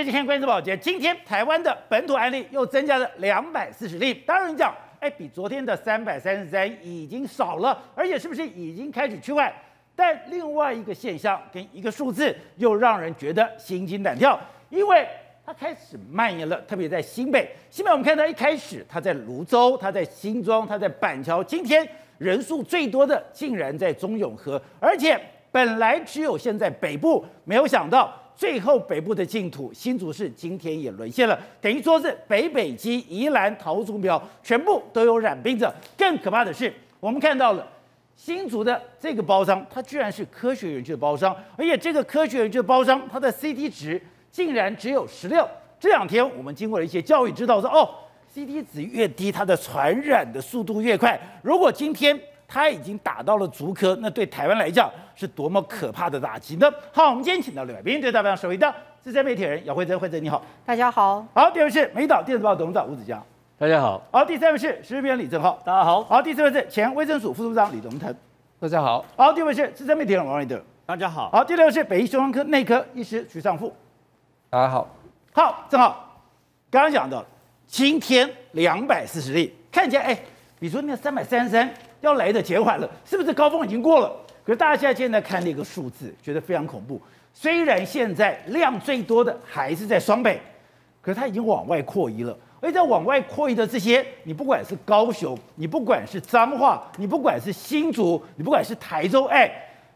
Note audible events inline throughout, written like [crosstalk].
再去看关注保洁，今天台湾的本土案例又增加了两百四十例。当然讲，哎，比昨天的三百三十三已经少了，而且是不是已经开始趋缓？但另外一个现象跟一个数字又让人觉得心惊胆跳，因为它开始蔓延了，特别在新北。新北我们看到一开始它在泸州，它在新庄，它在板桥，今天人数最多的竟然在中永和，而且本来只有现在北部，没有想到。最后，北部的净土新竹市今天也沦陷了，等于说是北北基、宜兰、桃竹苗全部都有染病者。更可怕的是，我们看到了新竹的这个包商，它居然是科学园区的包商，而且这个科学园区的包商，它的 CT 值竟然只有十六。这两天我们经过了一些教育，知道说哦，CT 值越低，它的传染的速度越快。如果今天他已经打到了足科，那对台湾来讲是多么可怕的打击呢？好，我们今天请到两位，对代表首位的资深媒体人姚慧珍，慧珍你好，大家好。好，第二位是美岛电子报董事长吴子江，大家好。好，第三位是时事编辑李正浩，大家好。好，第四位是前卫生署副署长李荣腾，大家好。好，第五位是资深媒体人王瑞德，大家好。好，第六位是北医胸腔科内科医师徐尚富，大家好。好，正好刚刚讲到今天两百四十例，看起来哎，比如说那三百三十三。要来的减缓了，是不是高峰已经过了？可是大家现在看那个数字，觉得非常恐怖。虽然现在量最多的还是在双北，可是它已经往外扩移了。而且在往外扩移的这些，你不管是高雄，你不管是彰化，你不管是新竹，你不管是台中，哎，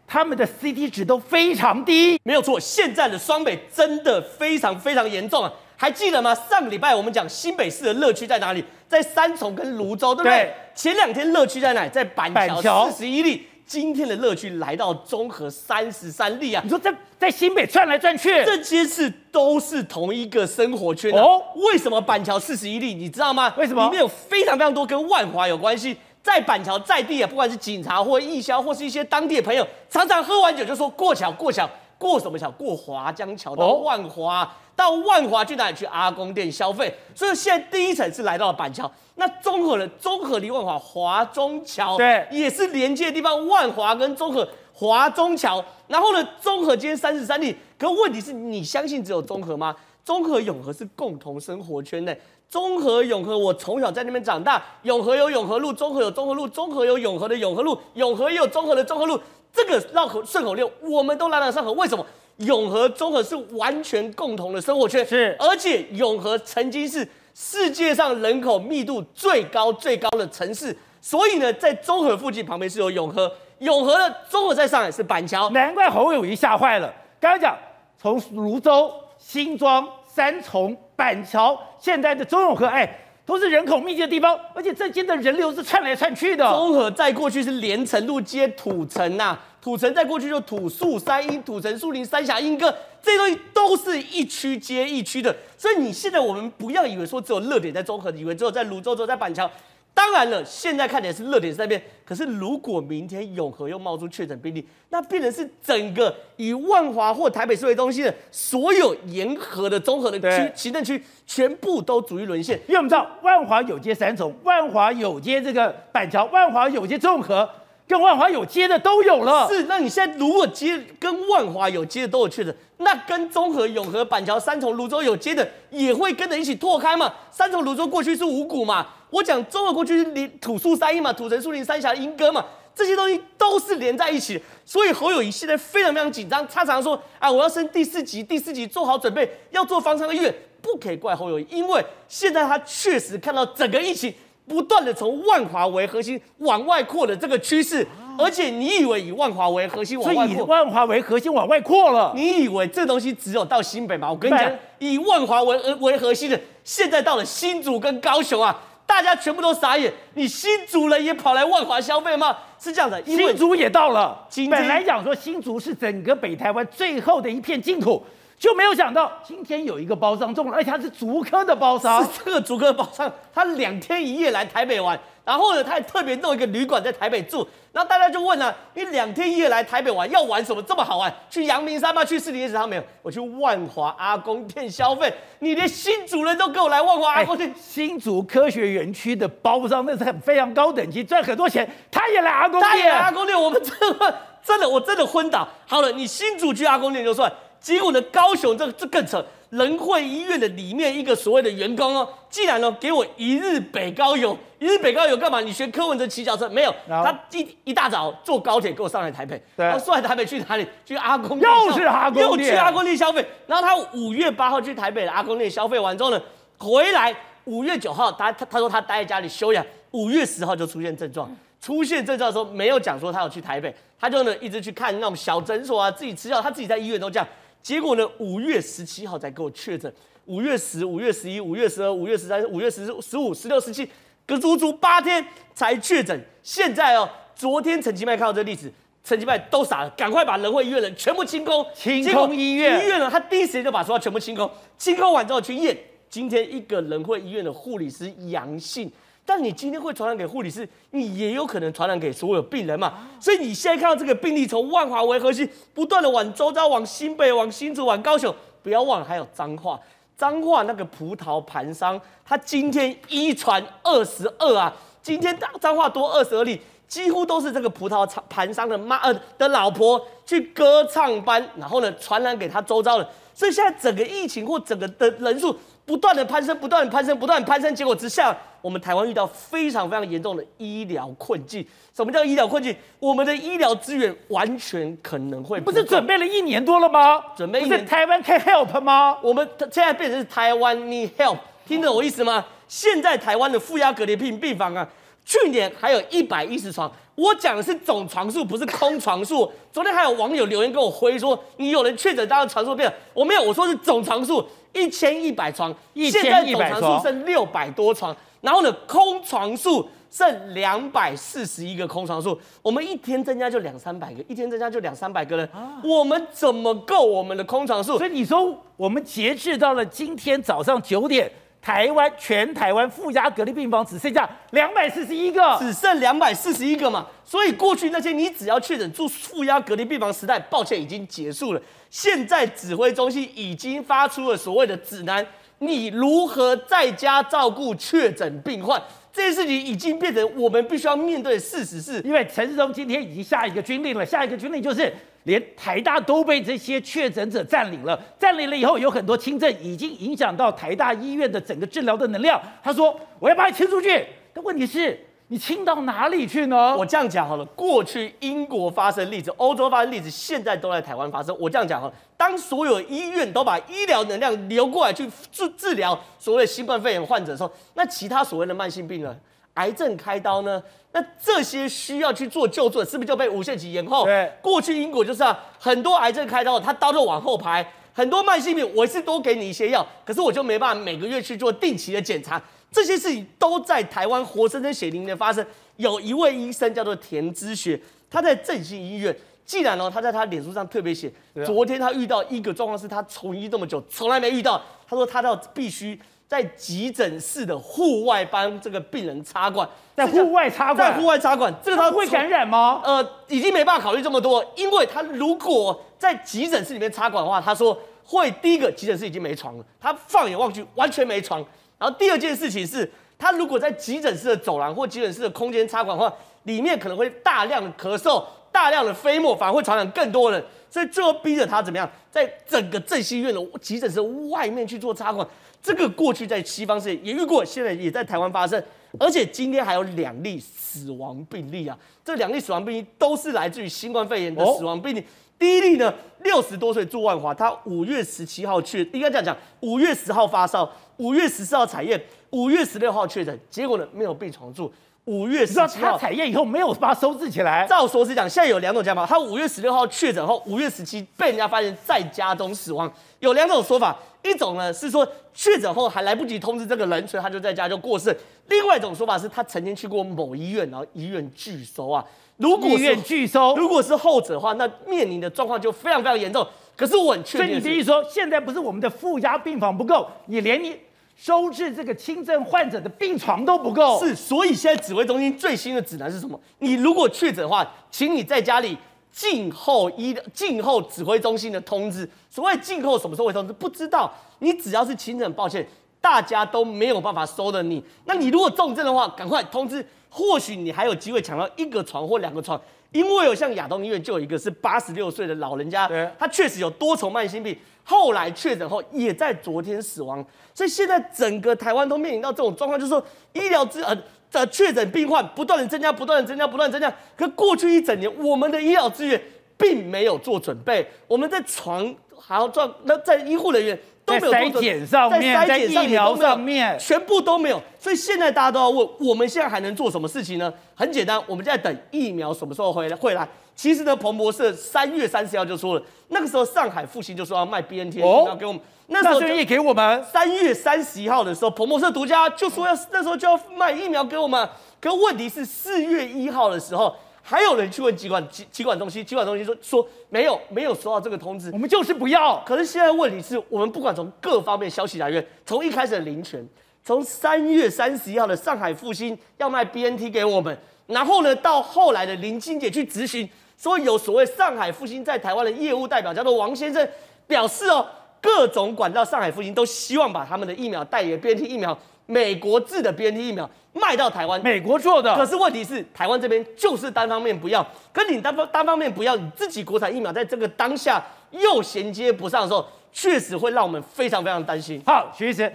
他们的 CT 值都非常低。没有错，现在的双北真的非常非常严重啊！还记得吗？上个礼拜我们讲新北市的乐趣在哪里？在三重跟芦洲，对不对？对，前两天乐趣在哪里？在板桥四十一例，今天的乐趣来到中和三十三例啊！你说在在新北转来转去，这些事都是同一个生活圈哦。为什么板桥四十一例？你知道吗？为什么？里面有非常非常多跟万华有关系。在板桥在地啊，不管是警察或义消，或是一些当地的朋友，常常喝完酒就说过桥过桥，过什么桥？过华江桥到万华。哦到万华去哪里？去阿公店消费，所以现在第一层是来到了板桥。那中和呢？中和离万华华中桥，对，也是连接的地方。万华跟综合华中桥，然后呢，综合今天三十三例。可问题是你相信只有综合吗？综合永和是共同生活圈内。中和永和，我从小在那边长大。永和有永和路，中和有中和路，中和有永和的永和路，永和也有中和的中和路。这个绕口顺口溜，我们都朗朗上口。为什么？永和、中和是完全共同的生活圈，是，而且永和曾经是世界上人口密度最高最高的城市，所以呢，在中和附近旁边是有永和，永和的中和在上海是板桥，难怪侯友谊吓坏了。刚刚讲从泸州、新庄、三重、板桥，现在的中永和，哎。都是人口密集的地方，而且这间的人流是窜来窜去的。中和在过去是连城路接土城呐、啊，土城在过去就土树山阴、土城树林、三峡莺歌，这些东西都是一区接一区的。所以你现在我们不要以为说只有热点在中和，以为只有在泸州、只有在板桥。当然了，现在看起来是热点在那边，可是如果明天永和又冒出确诊病例，那变成是整个以万华或台北市为中心的所有沿河的综合的区行政区，全部都逐一沦陷。因为我们知道万华有街三重，万华有街这个板桥，万华有街中和，跟万华有接的都有了。是，那你现在如果接跟万华有接的都有确诊，那跟中和、永和、板桥、三重、泸州有接的也会跟着一起拓开嘛？三重、泸州过去是五股嘛？我讲中国过去是连土树三英嘛，土城、树林、三峡、莺歌嘛，这些东西都是连在一起的。所以侯友谊现在非常非常紧张，他常常说啊，我要升第四级，第四级做好准备，要做方舱医院，不可以怪侯友谊，因为现在他确实看到整个疫情不断的从万华为核心往外扩的这个趋势，而且你以为以万华为核心往外扩，以万华为核心往外扩了，你以为这东西只有到新北吗？我跟你讲，以万华为为核心的，现在到了新竹跟高雄啊。大家全部都傻眼，你新竹人也跑来万华消费吗？是这样的，因为新竹也到了。本来讲说新竹是整个北台湾最后的一片净土，就没有想到今天有一个包商中了，而且他是竹科的包商，是这个竹科包商，他两天一夜来台北玩。然后呢，他还特别弄一个旅馆在台北住，然后大家就问了、啊：你两天一夜来台北玩，要玩什么这么好玩？去阳明山吗？去士林夜市？他没有，我去万华阿公店消费。你连新主人都跟我来万华阿公店，新竹科学园区的包商那是很非常高等级，赚很多钱，他也来阿公店，他也来阿公店，我们真的真的我真的昏倒。好了，你新主去阿公店就算，结果呢，高雄这这更扯。仁惠医院的里面一个所谓的员工哦，竟然呢给我一日北高游，一日北高游干嘛？你学柯文哲骑脚车没有？他一一大早坐高铁给我上来台北，对，然后上来台北去哪里？去阿公店，又是阿公店，又去阿公店消费。然后他五月八号去台北的阿公店消费完之后呢，回来五月九号，他他他说他待在家里休养，五月十号就出现症状，出现症状的时候没有讲说他有去台北，他就呢一直去看那种小诊所啊，自己吃药，他自己在医院都这样。结果呢？五月十七号才给我确诊，五月十、五月十一、五月十二、五月十三、五月十十五、十六、十七，隔足足八天才确诊。现在哦，昨天陈其迈看到这个例子，陈其迈都傻了，赶快把仁惠医院的人全部清空，清空医院。医院呢，他第一时间就把所有全部清空，清空完之后去验，今天一个仁惠医院的护理师阳性。但你今天会传染给护理师，你也有可能传染给所有病人嘛。所以你现在看到这个病例从万华为核心，不断的往周遭、往新北、往新竹、往高雄，不要忘了还有彰化。彰化那个葡萄盘商，他今天一传二十二啊，今天彰化多二十二例，几乎都是这个葡萄盘商的妈呃的老婆去歌唱班，然后呢传染给他周遭的。所以现在整个疫情或整个的人数。不断的攀升，不断的攀升，不断的攀升，结果之下，我们台湾遇到非常非常严重的医疗困境。什么叫医疗困境？我们的医疗资源完全可能会不，不是准备了一年多了吗？准备一年，台湾 can help 吗？我们现在变成是台湾 need help，听得懂我意思吗？现在台湾的负压隔离病病房啊，去年还有一百一十床。我讲的是总床数，不是空床数。昨天还有网友留言跟我回说，你有人确诊，当然床数变了。我没有，我说是总床数一千一百床，现在总床数剩六百多床，然后呢，空床数剩两百四十一个空床数。我们一天增加就两三百个，一天增加就两三百个人，我们怎么够我们的空床数？所以你说，我们截至到了今天早上九点。台湾全台湾负压隔离病房只剩下两百四十一个，只剩两百四十一个嘛。所以过去那些你只要确诊住负压隔离病房时代，抱歉已经结束了。现在指挥中心已经发出了所谓的指南，你如何在家照顾确诊病患，这件事情已经变成我们必须要面对的事实。是，因为陈世忠今天已经下一个军令了，下一个军令就是。连台大都被这些确诊者占领了，占领了以后，有很多轻症已经影响到台大医院的整个治疗的能量。他说：“我要把你清出去。”但问题是，你清到哪里去呢？我这样讲好了，过去英国发生例子，欧洲发生例子，现在都在台湾发生。我这样讲好了，当所有医院都把医疗能量流过来去治治疗所谓新冠肺炎患者的时候，那其他所谓的慢性病人，癌症开刀呢？那这些需要去做救助的，是不是就被无限期延后？对，过去英国就是啊，很多癌症开刀，他刀就往后排，很多慢性病，我是多给你一些药，可是我就没办法每个月去做定期的检查，这些事情都在台湾活生生血淋淋的发生。有一位医生叫做田之学，他在振兴医院，既然呢，他在他脸书上特别写，昨天他遇到一个状况是他从医这么久从来没遇到，他说他到必须。在急诊室的户外帮这个病人插管，在户外插管，在户外插管，这个他会感染吗？呃，已经没办法考虑这么多，因为他如果在急诊室里面插管的话，他说会第一个急诊室已经没床了，他放眼望去完全没床。然后第二件事情是，他如果在急诊室的走廊或急诊室的空间插管的话，里面可能会大量的咳嗽、大量的飞沫，反而会传染更多人。所以最后逼着他怎么样，在整个振兴医院的急诊室外面去做插管。这个过去在西方世界也遇过，现在也在台湾发生，而且今天还有两例死亡病例啊！这两例死亡病例都是来自于新冠肺炎的死亡病例。哦、第一例呢，六十多岁住万华，他五月十七号去，应该这样讲，五月十号发烧，五月十四号采验，五月十六号确诊，结果呢没有病床住。五月十七号他采验以后没有把它收治起来。照说是讲，现在有两种讲法，他五月十六号确诊后，五月十七被人家发现在家中死亡，有两种说法。一种呢是说确诊后还来不及通知这个人，所以他就在家就过世。另外一种说法是他曾经去过某医院，然后医院拒收啊。如果医院拒收，如果是后者的话，那面临的状况就非常非常严重。可是我很确定，所以你比如说，现在不是我们的负压病房不够，你连你收治这个轻症患者的病床都不够。是，所以现在指挥中心最新的指南是什么？你如果确诊的话，请你在家里。静候医的静候指挥中心的通知，所谓静候什么时候会通知？不知道。你只要是轻症，抱歉，大家都没有办法收的你。那你如果重症的话，赶快通知或许你还有机会抢到一个床或两个床，因为有像亚东医院就有一个是八十六岁的老人家，他确实有多重慢性病，后来确诊后也在昨天死亡，所以现在整个台湾都面临到这种状况，就是说医疗资呃的确诊病患不断的增加，不断的增加，不断的增加，可过去一整年我们的医疗资源并没有做准备，我们在床还要做那在医护人员。都没有在筛检上面，在疫苗上面，全部都没有。所以现在大家都要问，我们现在还能做什么事情呢？很简单，我们在等疫苗什么时候回来会来。其实呢，彭博社三月三十号就说了，那个时候上海复兴就说要卖 BNT 疫苗给我们，那时候就也给我们。三月三十一号的时候，彭博社独家就说要那时候就要卖疫苗给我们。可问题是四月一号的时候。还有人去问疾管疾疾管中心，疾管中心说说没有没有收到这个通知，我们就是不要。可是现在问题是我们不管从各方面消息来源，从一开始的林权，从三月三十一号的上海复兴要卖 BNT 给我们，然后呢到后来的林清姐去执行，说有所谓上海复兴在台湾的业务代表叫做王先生表示哦，各种管道上海复兴都希望把他们的疫苗代理 BNT 疫苗，美国制的 BNT 疫苗。卖到台湾，美国做的。可是问题是，台湾这边就是单方面不要，跟你单方单方面不要，你自己国产疫苗在这个当下又衔接不上的时候，确实会让我们非常非常担心。好，徐医生，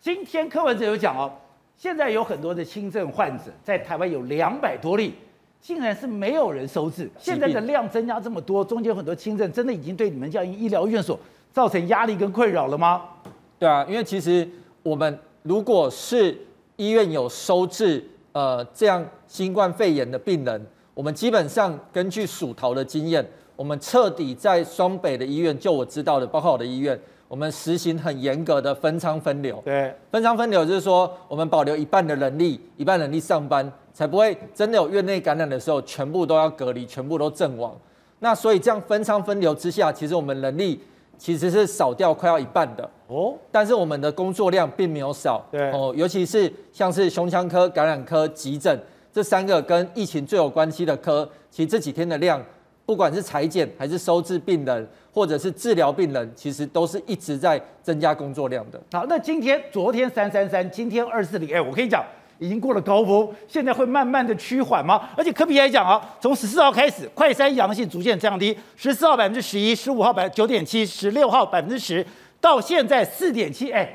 今天柯文哲有讲哦，现在有很多的轻症患者在台湾有两百多例，竟然是没有人收治。现在的量增加这么多，中间有很多轻症，真的已经对你们这样医疗院所造成压力跟困扰了吗？对啊，因为其实我们如果是医院有收治呃这样新冠肺炎的病人，我们基本上根据属桃的经验，我们彻底在双北的医院，就我知道的，包括我的医院，我们实行很严格的分仓分流。对，分仓分流就是说，我们保留一半的人力，一半人力上班，才不会真的有院内感染的时候，全部都要隔离，全部都阵亡。那所以这样分仓分流之下，其实我们人力其实是少掉快要一半的。哦，但是我们的工作量并没有少，对哦，尤其是像是胸腔科、感染科、急诊这三个跟疫情最有关系的科，其实这几天的量，不管是裁剪还是收治病人，或者是治疗病人，其实都是一直在增加工作量的。好，那今天、昨天三三三，今天二四零，哎，我跟你讲，已经过了高峰，现在会慢慢的趋缓吗？而且柯 P 还讲啊，从十四号开始，快筛阳性逐渐降低，十四号百分之十一，十五号百九点七，十六号百分之十。到现在四点七，哎，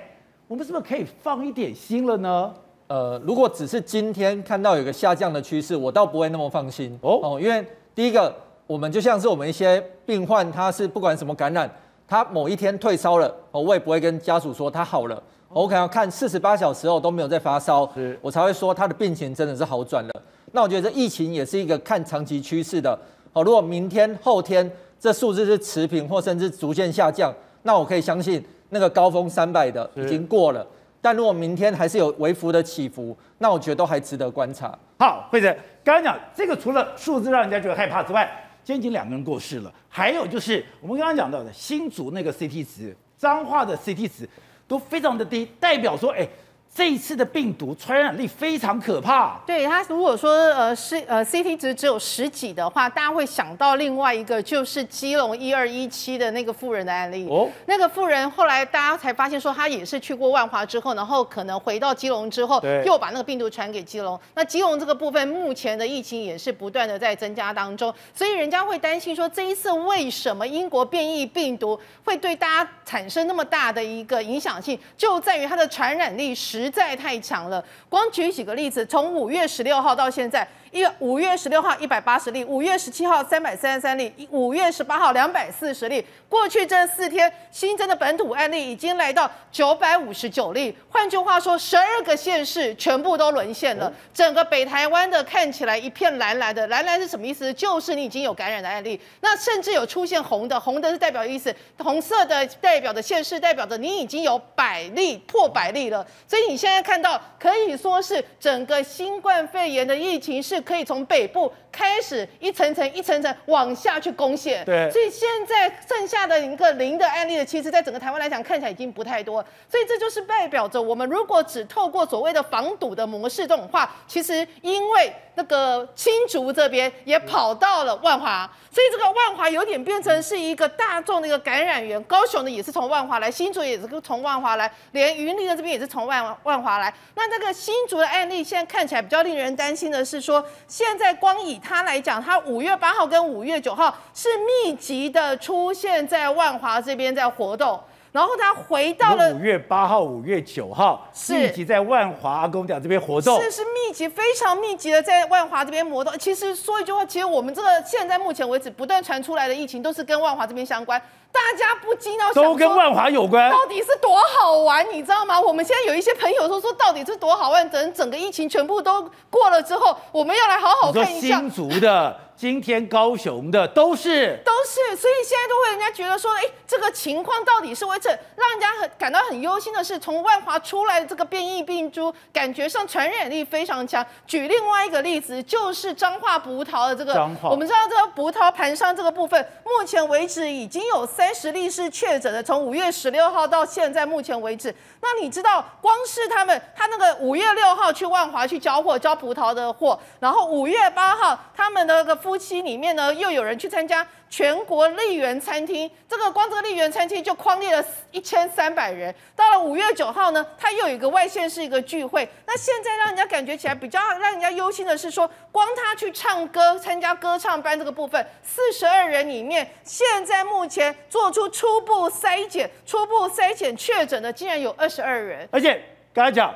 我们是不是可以放一点心了呢？呃，如果只是今天看到有个下降的趋势，我倒不会那么放心哦哦，因为第一个，我们就像是我们一些病患，他是不管什么感染，他某一天退烧了，哦，我也不会跟家属说他好了，我可能要看四十八小时后都没有再发烧，我才会说他的病情真的是好转了。那我觉得这疫情也是一个看长期趋势的，好，如果明天后天这数字是持平或甚至逐渐下降。那我可以相信那个高峰三百的已经过了，但如果明天还是有微幅的起伏，那我觉得都还值得观察。好，慧子，刚刚讲这个除了数字让人家觉得害怕之外，今天已经两个人过世了，还有就是我们刚刚讲到的新竹那个 CT 值，彰化的 CT 值都非常的低，代表说，哎。这一次的病毒传染力非常可怕。对，他如果说呃是呃 CT 值只有十几的话，大家会想到另外一个就是基隆一二一七的那个富人的案例。哦，那个富人后来大家才发现说，他也是去过万华之后，然后可能回到基隆之后，又把那个病毒传给基隆。那基隆这个部分目前的疫情也是不断的在增加当中，所以人家会担心说，这一次为什么英国变异病毒会对大家产生那么大的一个影响性，就在于它的传染力十。实在太强了，光举几个例子，从五月十六号到现在。一月五月十六号一百八十例，五月十七号三百三十三例，五月十八号两百四十例。过去这四天新增的本土案例已经来到九百五十九例。换句话说，十二个县市全部都沦陷了。整个北台湾的看起来一片蓝蓝的，蓝蓝是什么意思？就是你已经有感染的案例。那甚至有出现红的，红的是代表意思，红色的代表的县市代表着你已经有百例破百例了。所以你现在看到可以说是整个新冠肺炎的疫情是。可以从北部开始一层层、一层层往下去攻陷。对，所以现在剩下的一个零的案例的，其实在整个台湾来讲，看起来已经不太多。所以这就是代表着，我们如果只透过所谓的防堵的模式这种话，其实因为那个青竹这边也跑到了万华，所以这个万华有点变成是一个大众的一个感染源。高雄呢也是从万华来，新竹也是从万华来，连云林的这边也是从万万华来。那这个新竹的案例，现在看起来比较令人担心的是说，现在光以他来讲，他五月八号跟五月九号是密集的出现在万华这边在活动，然后他回到了五月八号、五月九号是密集在万华阿公馆这边活动，是是密集，非常密集的在万华这边活动。其实说一句话，其实我们这个现在目前为止不断传出来的疫情，都是跟万华这边相关。大家不禁要想，都跟万华有关，到底是多好玩，你知道吗？我们现在有一些朋友说说，到底是多好玩？等整个疫情全部都过了之后，我们要来好好看一下。新竹的。[laughs] 今天高雄的都是都是，所以现在都会人家觉得说，哎，这个情况到底是为这让人家很感到很忧心的是，从万华出来的这个变异病株，感觉上传染力非常强。举另外一个例子，就是彰化葡萄的这个，彰化我们知道这个葡萄盘商这个部分，目前为止已经有三十例是确诊的，从五月十六号到现在目前为止。那你知道，光是他们他那个五月六号去万华去交货，交葡萄的货，然后五月八号他们的那个夫妻里面呢，又有人去参加全国丽园餐厅，这个光这个丽园餐厅就框列了一千三百人。到了五月九号呢，他又有一个外县市一个聚会。那现在让人家感觉起来比较让人家忧心的是说，光他去唱歌参加歌唱班这个部分，四十二人里面，现在目前做出初步筛检，初步筛检确诊的竟然有二十二人。而且刚才讲，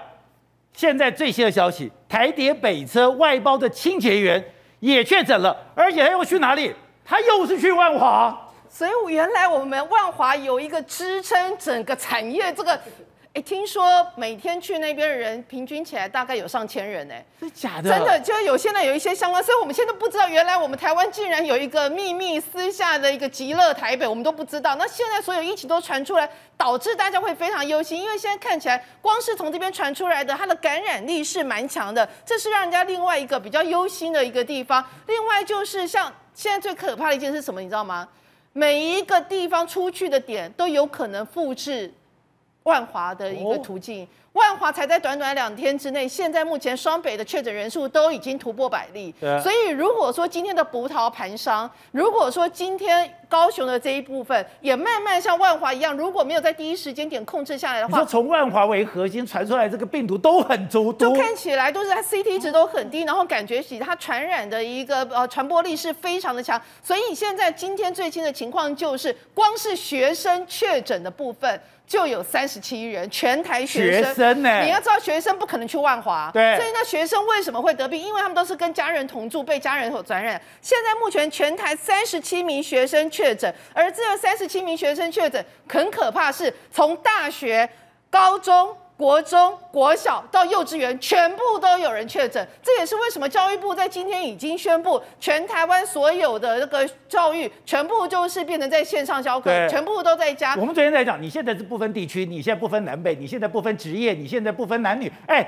现在最新的消息，台铁北车外包的清洁员。也确诊了，而且他又去哪里？他又是去万华。所以原来我们万华有一个支撑整个产业这个。哎，听说每天去那边的人平均起来大概有上千人，哎，是假的？真的，就有现在有一些相关，所以我们现在都不知道，原来我们台湾竟然有一个秘密私下的一个极乐台北，我们都不知道。那现在所有疫情都传出来，导致大家会非常忧心，因为现在看起来，光是从这边传出来的，它的感染力是蛮强的，这是让人家另外一个比较忧心的一个地方。另外就是像现在最可怕的一件是什么，你知道吗？每一个地方出去的点都有可能复制。万华的一个途径，万华才在短短两天之内，现在目前双北的确诊人数都已经突破百例。对，所以如果说今天的葡萄盘商，如果说今天高雄的这一部分也慢慢像万华一样，如果没有在第一时间点控制下来的话，从万华为核心传出来这个病毒都很足，就看起来都是它 CT 值都很低，然后感觉起它传染的一个呃传播力是非常的强。所以现在今天最新的情况就是，光是学生确诊的部分。就有三十七人，全台学生。学生呢？你要知道，学生不可能去万华。对。所以那学生为什么会得病？因为他们都是跟家人同住，被家人所传染。现在目前全台三十七名学生确诊，而这三十七名学生确诊，很可怕，是从大学、高中。国中、国小到幼稚园，全部都有人确诊，这也是为什么教育部在今天已经宣布，全台湾所有的那个教育全部就是变成在线上教课，全部都在家。我们昨天在讲，你现在是不分地区，你现在不分南北，你现在不分职业，你现在不分男女，哎。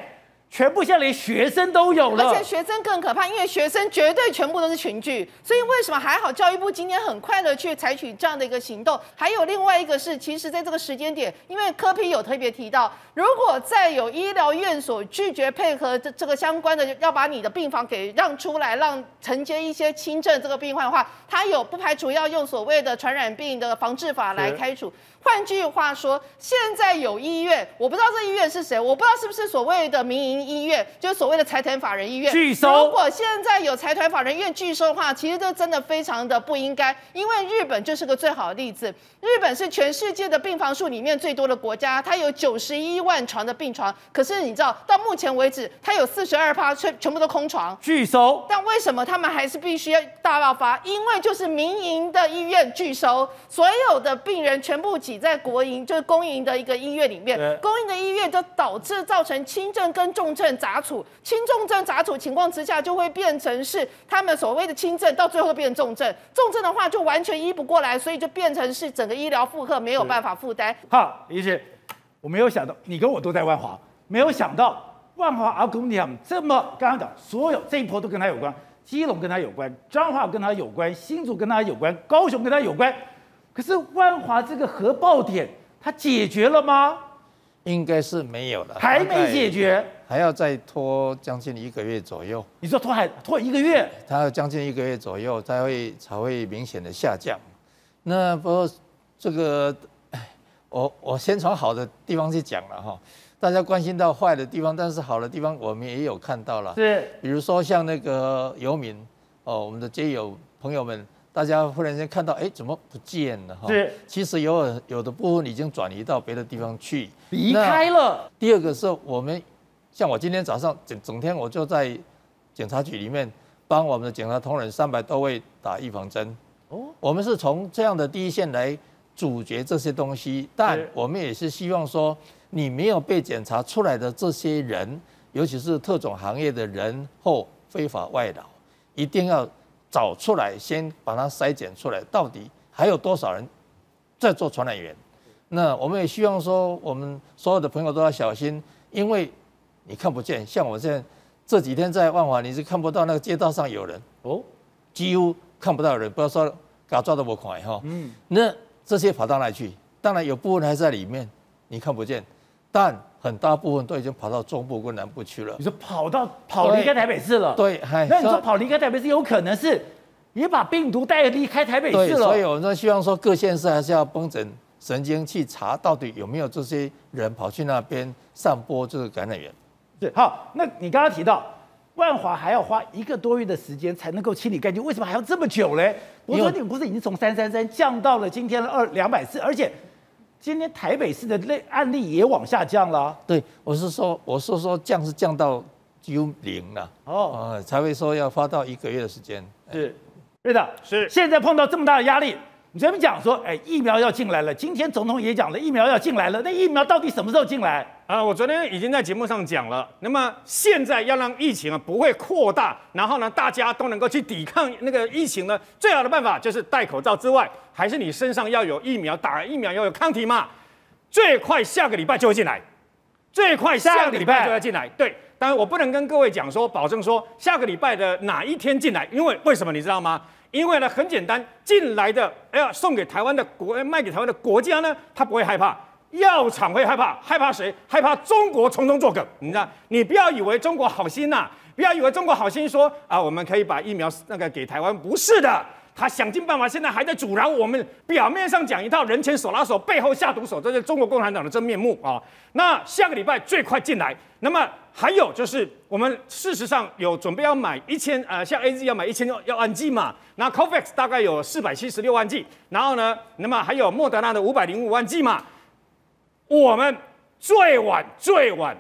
全部现在连学生都有了，而且学生更可怕，因为学生绝对全部都是群聚，所以为什么还好？教育部今天很快的去采取这样的一个行动。还有另外一个是，其实在这个时间点，因为科批有特别提到，如果再有医疗院所拒绝配合这这个相关的，要把你的病房给让出来，让承接一些轻症这个病患的话，他有不排除要用所谓的传染病的防治法来开除。换句话说，现在有医院，我不知道这医院是谁，我不知道是不是所谓的民营医院，就是所谓的财团法人医院。拒收。如果现在有财团法人医院拒收的话，其实这真的非常的不应该，因为日本就是个最好的例子。日本是全世界的病房数里面最多的国家，它有九十一万床的病床，可是你知道，到目前为止，它有四十二趴全全部都空床。拒收。但为什么他们还是必须要大爆发？因为就是民营的医院拒收，所有的病人全部。挤在国营就是公营的一个医院里面，公营的医院就导致造成轻症跟重症杂处，轻重症杂处情况之下，就会变成是他们所谓的轻症，到最后变成重症，重症的话就完全医不过来，所以就变成是整个医疗负荷没有办法负担。好，李医师，我没有想到你跟我都在万华，没有想到万华阿公讲这么刚刚讲，所有这一波都跟他有关，基隆跟他有关，彰化跟他有关，新竹跟他有关，高雄跟他有关。可是万华这个核爆点，它解决了吗？应该是没有了，还没解决，还要再拖将近一个月左右。你说拖还拖一个月？它要将近一个月左右才会才会明显的下降。那不过这个，我我先从好的地方去讲了哈。大家关心到坏的地方，但是好的地方我们也有看到了。是，比如说像那个游民哦，我们的街友朋友们。大家忽然间看到，哎，怎么不见了？哈，是，其实有有的部分已经转移到别的地方去，离开了。第二个是我们，像我今天早上整整天我就在警察局里面帮我们的警察同仁三百多位打预防针。哦，我们是从这样的第一线来阻绝这些东西，但我们也是希望说，你没有被检查出来的这些人，尤其是特种行业的人或非法外劳，一定要。找出来，先把它筛检出来，到底还有多少人在做传染源？那我们也希望说，我们所有的朋友都要小心，因为你看不见。像我现在这几天在万华，你是看不到那个街道上有人哦，几乎看不到人，不要说搞抓的我快哈。嗯，那这些跑到哪里去？当然有部分还在里面，你看不见，但很大部分都已经跑到中部跟南部去了。你说跑到跑离开台北市了？对，对那你说跑离开台北市，有可能是也把病毒带离开台北市了？对，所以我们希望说各县市还是要绷紧神经去查，到底有没有这些人跑去那边散播这个感染源。对，好，那你刚刚提到万华还要花一个多月的时间才能够清理干净，为什么还要这么久嘞？我说你们不是已经从三三三降到了今天的二两百四，而且。今天台北市的类案例也往下降了。对，我是说，我是说降是降到几乎零了。哦，呃，才会说要花到一个月的时间。是，对的，是。现在碰到这么大的压力，你前面讲说，哎，疫苗要进来了。今天总统也讲了，疫苗要进来了。那疫苗到底什么时候进来？啊，我昨天已经在节目上讲了。那么现在要让疫情啊不会扩大，然后呢，大家都能够去抵抗那个疫情呢，最好的办法就是戴口罩之外，还是你身上要有疫苗，打疫苗要有抗体嘛。最快下个礼拜就会进来，最快下个礼拜就要进来。对，当然我不能跟各位讲说，保证说下个礼拜的哪一天进来，因为为什么你知道吗？因为呢很简单，进来的要送给台湾的国卖给台湾的国家呢，他不会害怕。药厂会害怕，害怕谁？害怕中国从中作梗。你知道，你不要以为中国好心呐、啊，不要以为中国好心说啊，我们可以把疫苗那个给台湾，不是的，他想尽办法，现在还在阻挠我们。表面上讲一套，人前手拉手，背后下毒手，这是中国共产党的真面目啊。那下个礼拜最快进来。那么还有就是，我们事实上有准备要买一千呃，像 AZ 要买一千要万剂嘛，那 COVAX 大概有四百七十六万剂，然后呢，那么还有莫德纳的五百零五万剂嘛。我们最晚最晚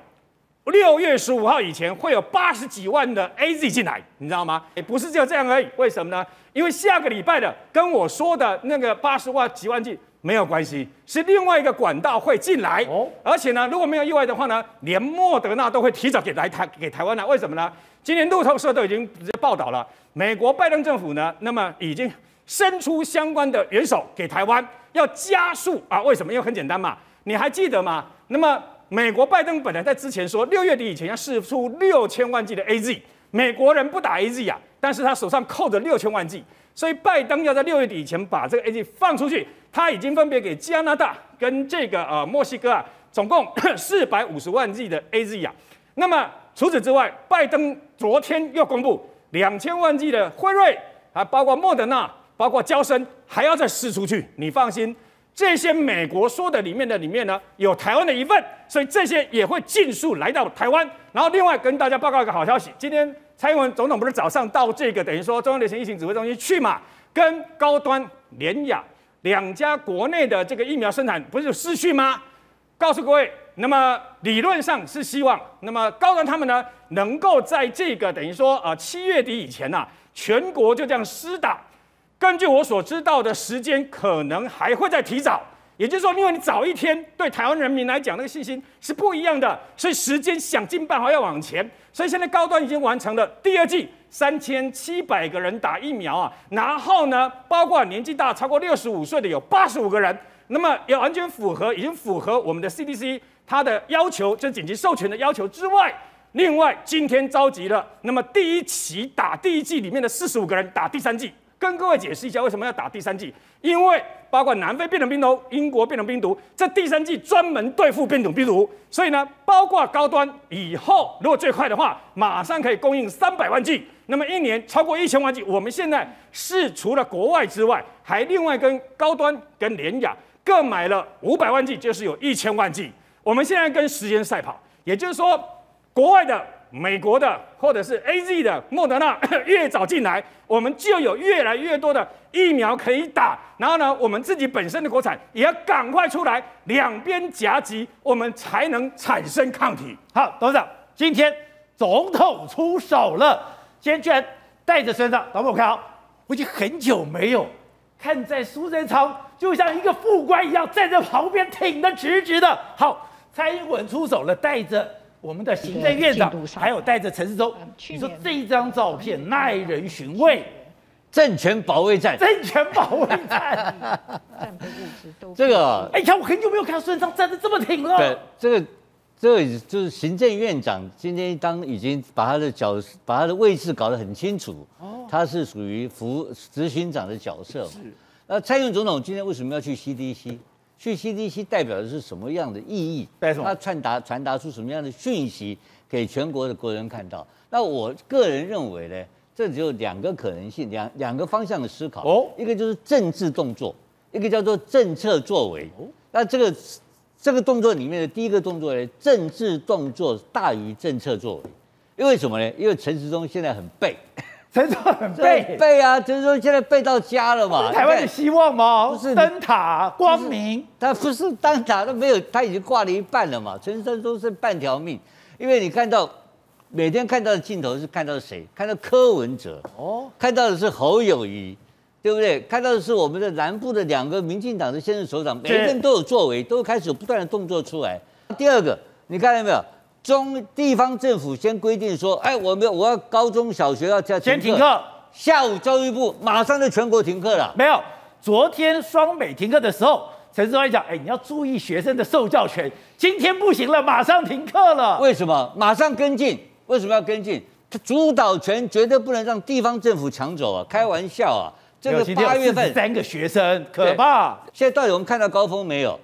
六月十五号以前会有八十几万的 AZ 进来，你知道吗？也不是只有这样而已。为什么呢？因为下个礼拜的跟我说的那个八十万几万剂没有关系，是另外一个管道会进来。哦，而且呢，如果没有意外的话呢，连莫德纳都会提早给来台给台湾了。为什么呢？今年路透社都已经直接报道了，美国拜登政府呢，那么已经伸出相关的援手给台湾，要加速啊。为什么？因为很简单嘛。你还记得吗？那么美国拜登本来在之前说六月底以前要试出六千万剂的 AZ，美国人不打 AZ 啊，但是他手上扣着六千万剂，所以拜登要在六月底以前把这个 AZ 放出去。他已经分别给加拿大跟这个呃墨西哥啊，总共 [coughs] 四百五十万剂的 AZ 啊。那么除此之外，拜登昨天又公布两千万剂的辉瑞，还包括莫德纳，包括娇生，还要再试出去。你放心。这些美国说的里面的里面呢，有台湾的一份，所以这些也会尽速来到台湾。然后另外跟大家报告一个好消息，今天蔡英文总统不是早上到这个等于说中央流行疫情指挥中心去嘛，跟高端、联雅两家国内的这个疫苗生产不是有视讯吗？告诉各位，那么理论上是希望，那么高端他们呢能够在这个等于说呃七月底以前呐、全国就这样施打。根据我所知道的时间，可能还会再提早。也就是说，因为你早一天，对台湾人民来讲，那个信心是不一样的，所以时间想尽办法要往前。所以现在高端已经完成了第二季，三千七百个人打疫苗啊。然后呢，包括年纪大超过六十五岁的有八十五个人，那么也完全符合，已经符合我们的 CDC 它的要求，就紧急授权的要求之外，另外今天召集了，那么第一期打第一季里面的四十五个人打第三季，跟各位解释一下为什么要打第三剂，因为。包括南非变种病毒、英国变种病毒，这第三剂专门对付变种病毒，所以呢，包括高端以后，如果最快的话，马上可以供应三百万剂，那么一年超过一千万剂。我们现在是除了国外之外，还另外跟高端跟联亚各买了五百万剂，就是有一千万剂。我们现在跟时间赛跑，也就是说，国外的。美国的或者是 AZ 的莫德纳 [coughs] 越早进来，我们就有越来越多的疫苗可以打。然后呢，我们自己本身的国产也要赶快出来，两边夹击，我们才能产生抗体。好，董事长，今天总统出手了，今天居然带着身上，导播我看好，我已经很久没有看在苏贞昌就像一个副官一样站在旁边挺得直直的。好，蔡英文出手了，带着。我们的行政院长还有带着陈世忠，你说这一张照片耐人寻味，政权保卫战，政权保卫战，[laughs] 这个，哎，你看我很久没有看到孙昌站得这么挺了。对，这个，这个就是行政院长今天当已经把他的角，把他的位置搞得很清楚，哦。他是属于副执行长的角色。是，那蔡英文总统今天为什么要去 CDC？去 CDC 代表的是什么样的意义？他传达传达出什么样的讯息给全国的国人看到？那我个人认为呢，这只有两个可能性，两两个方向的思考。哦，一个就是政治动作，一个叫做政策作为。哦，那这个这个动作里面的第一个动作呢，政治动作大于政策作为，因为什么呢？因为陈时中现在很背。陈时中很背背啊，陈时中现在背到家了嘛？台湾的希望吗？不是灯塔光明，他不是灯塔，都没有，他已经挂了一半了嘛。陈时中是半条命，因为你看到每天看到的镜头是看到谁？看到柯文哲哦，看到的是侯友谊，对不对？看到的是我们的南部的两个民进党的现任首长，每个人都有作为，都开始有不断的动作出来。第二个，你看到没有？中地方政府先规定说，哎，我们我要高中小学要叫先停课，下午教育部马上就全国停课了。没有，昨天双美停课的时候，陈时中还讲，哎，你要注意学生的受教权。今天不行了，马上停课了。为什么？马上跟进？为什么要跟进？他主导权绝对不能让地方政府抢走啊！开玩笑啊！这个八月份三个学生可怕。现在到底我们看到高峰没有？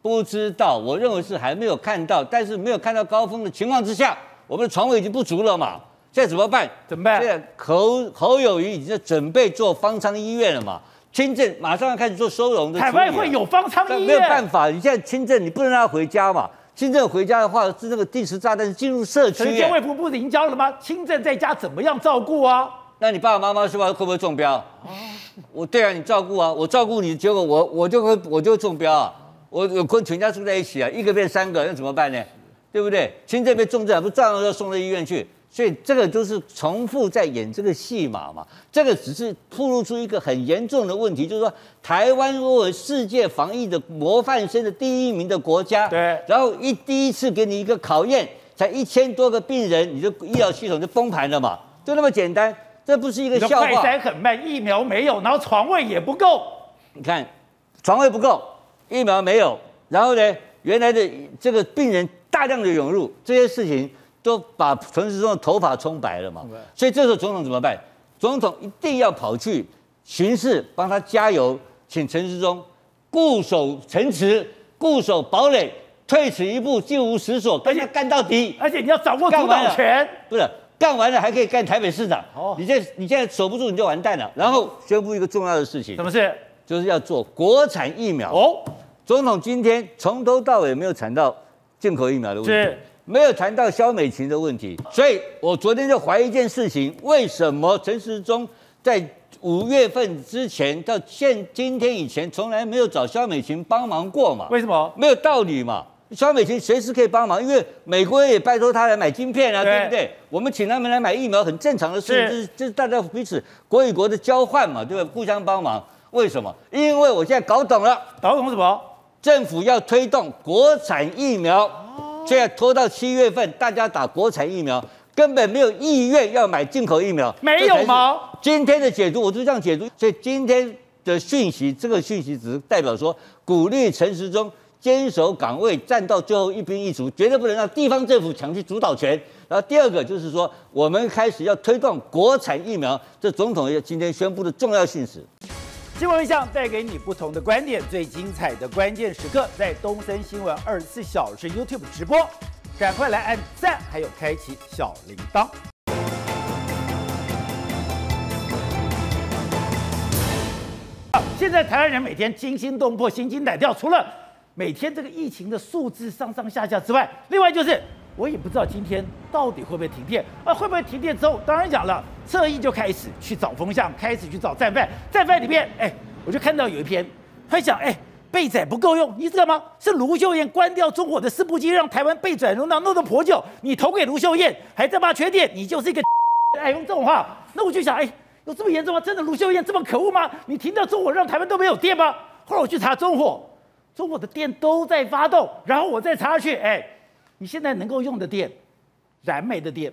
不知道，我认为是还没有看到，但是没有看到高峰的情况之下，我们的床位已经不足了嘛？现在怎么办？怎么办？现在侯侯友宜已经在准备做方舱医院了嘛？轻症马上要开始做收容的。海外会有方舱医院？没有办法，你现在轻症你不能让他回家嘛？轻症回家的话是那个定时炸弹进入社区。卫福部不是已经交了吗？轻症在家怎么样照顾啊？那你爸爸妈妈是不是会不会中标？哦，我对啊，你照顾啊，我照顾你，结果我我就会我就会中标啊。我有跟全家住在一起啊，一个变三个，那怎么办呢？对不对？轻症被重症，不照样要送到医院去？所以这个都是重复在演这个戏码嘛。这个只是透露出一个很严重的问题，就是说台湾作为世界防疫的模范生的第一名的国家，对，然后一第一次给你一个考验，才一千多个病人，你的医疗系统就崩盘了嘛？就那么简单，这不是一个笑话。快筛很慢，疫苗没有，然后床位也不够。你看，床位不够。疫苗没有，然后呢，原来的这个病人大量的涌入，这些事情都把陈时中的头发冲白了嘛。所以这时候总统怎么办？总统一定要跑去巡视，帮他加油，请陈时中固守城池，固守堡垒，退此一步，进无实所，跟他干到底。而且你要掌握主导权，不是干完了还可以干台北市长。哦，你这你现在守不住，你就完蛋了。然后宣布一个重要的事情，什么事？就是要做国产疫苗哦。总统今天从头到尾没有谈到进口疫苗的问题，没有谈到萧美琴的问题，所以我昨天就怀疑一件事情：为什么陈时中在五月份之前到现今天以前，从来没有找萧美琴帮忙过嘛？为什么？没有道理嘛？萧美琴随时可以帮忙，因为美国也拜托他来买晶片啊，对，对不对？我们请他们来买疫苗，很正常的事，是就是就是大家彼此国与国的交换嘛，对吧？互相帮忙。为什么？因为我现在搞懂了，搞懂什么？政府要推动国产疫苗，现在拖到七月份，大家打国产疫苗，根本没有意愿要买进口疫苗，没有吗？今天的解读，我就这样解读。所以今天的讯息，这个讯息只是代表说，鼓励陈时中坚守岗位，站到最后一兵一卒，绝对不能让地方政府抢去主导权。然后第二个就是说，我们开始要推动国产疫苗，这总统今天宣布的重要信息。新闻一项带给你不同的观点，最精彩的关键时刻在东森新闻二十四小时 YouTube 直播，赶快来按赞，还有开启小铃铛。现在台湾人每天惊心动魄、心惊胆跳，除了每天这个疫情的数字上上下下之外，另外就是我也不知道今天到底会不会停电啊？会不会停电之后，当然讲了，侧翼就开始去找风向，开始去找战犯。战犯里面，哎，我就看到有一篇，他讲，哎，备载不够用，你知道吗？是卢秀燕关掉中火的四部机，让台湾备载容量弄得破旧，你投给卢秀燕，还在骂缺电，你就是一个爱用这种话。那我就想，哎。有这么严重吗？真的卢秀燕这么可恶吗？你停掉中火，让台湾都没有电吗？后来我去查中火，中火的电都在发动。然后我再查下去，哎，你现在能够用的电，燃煤的电、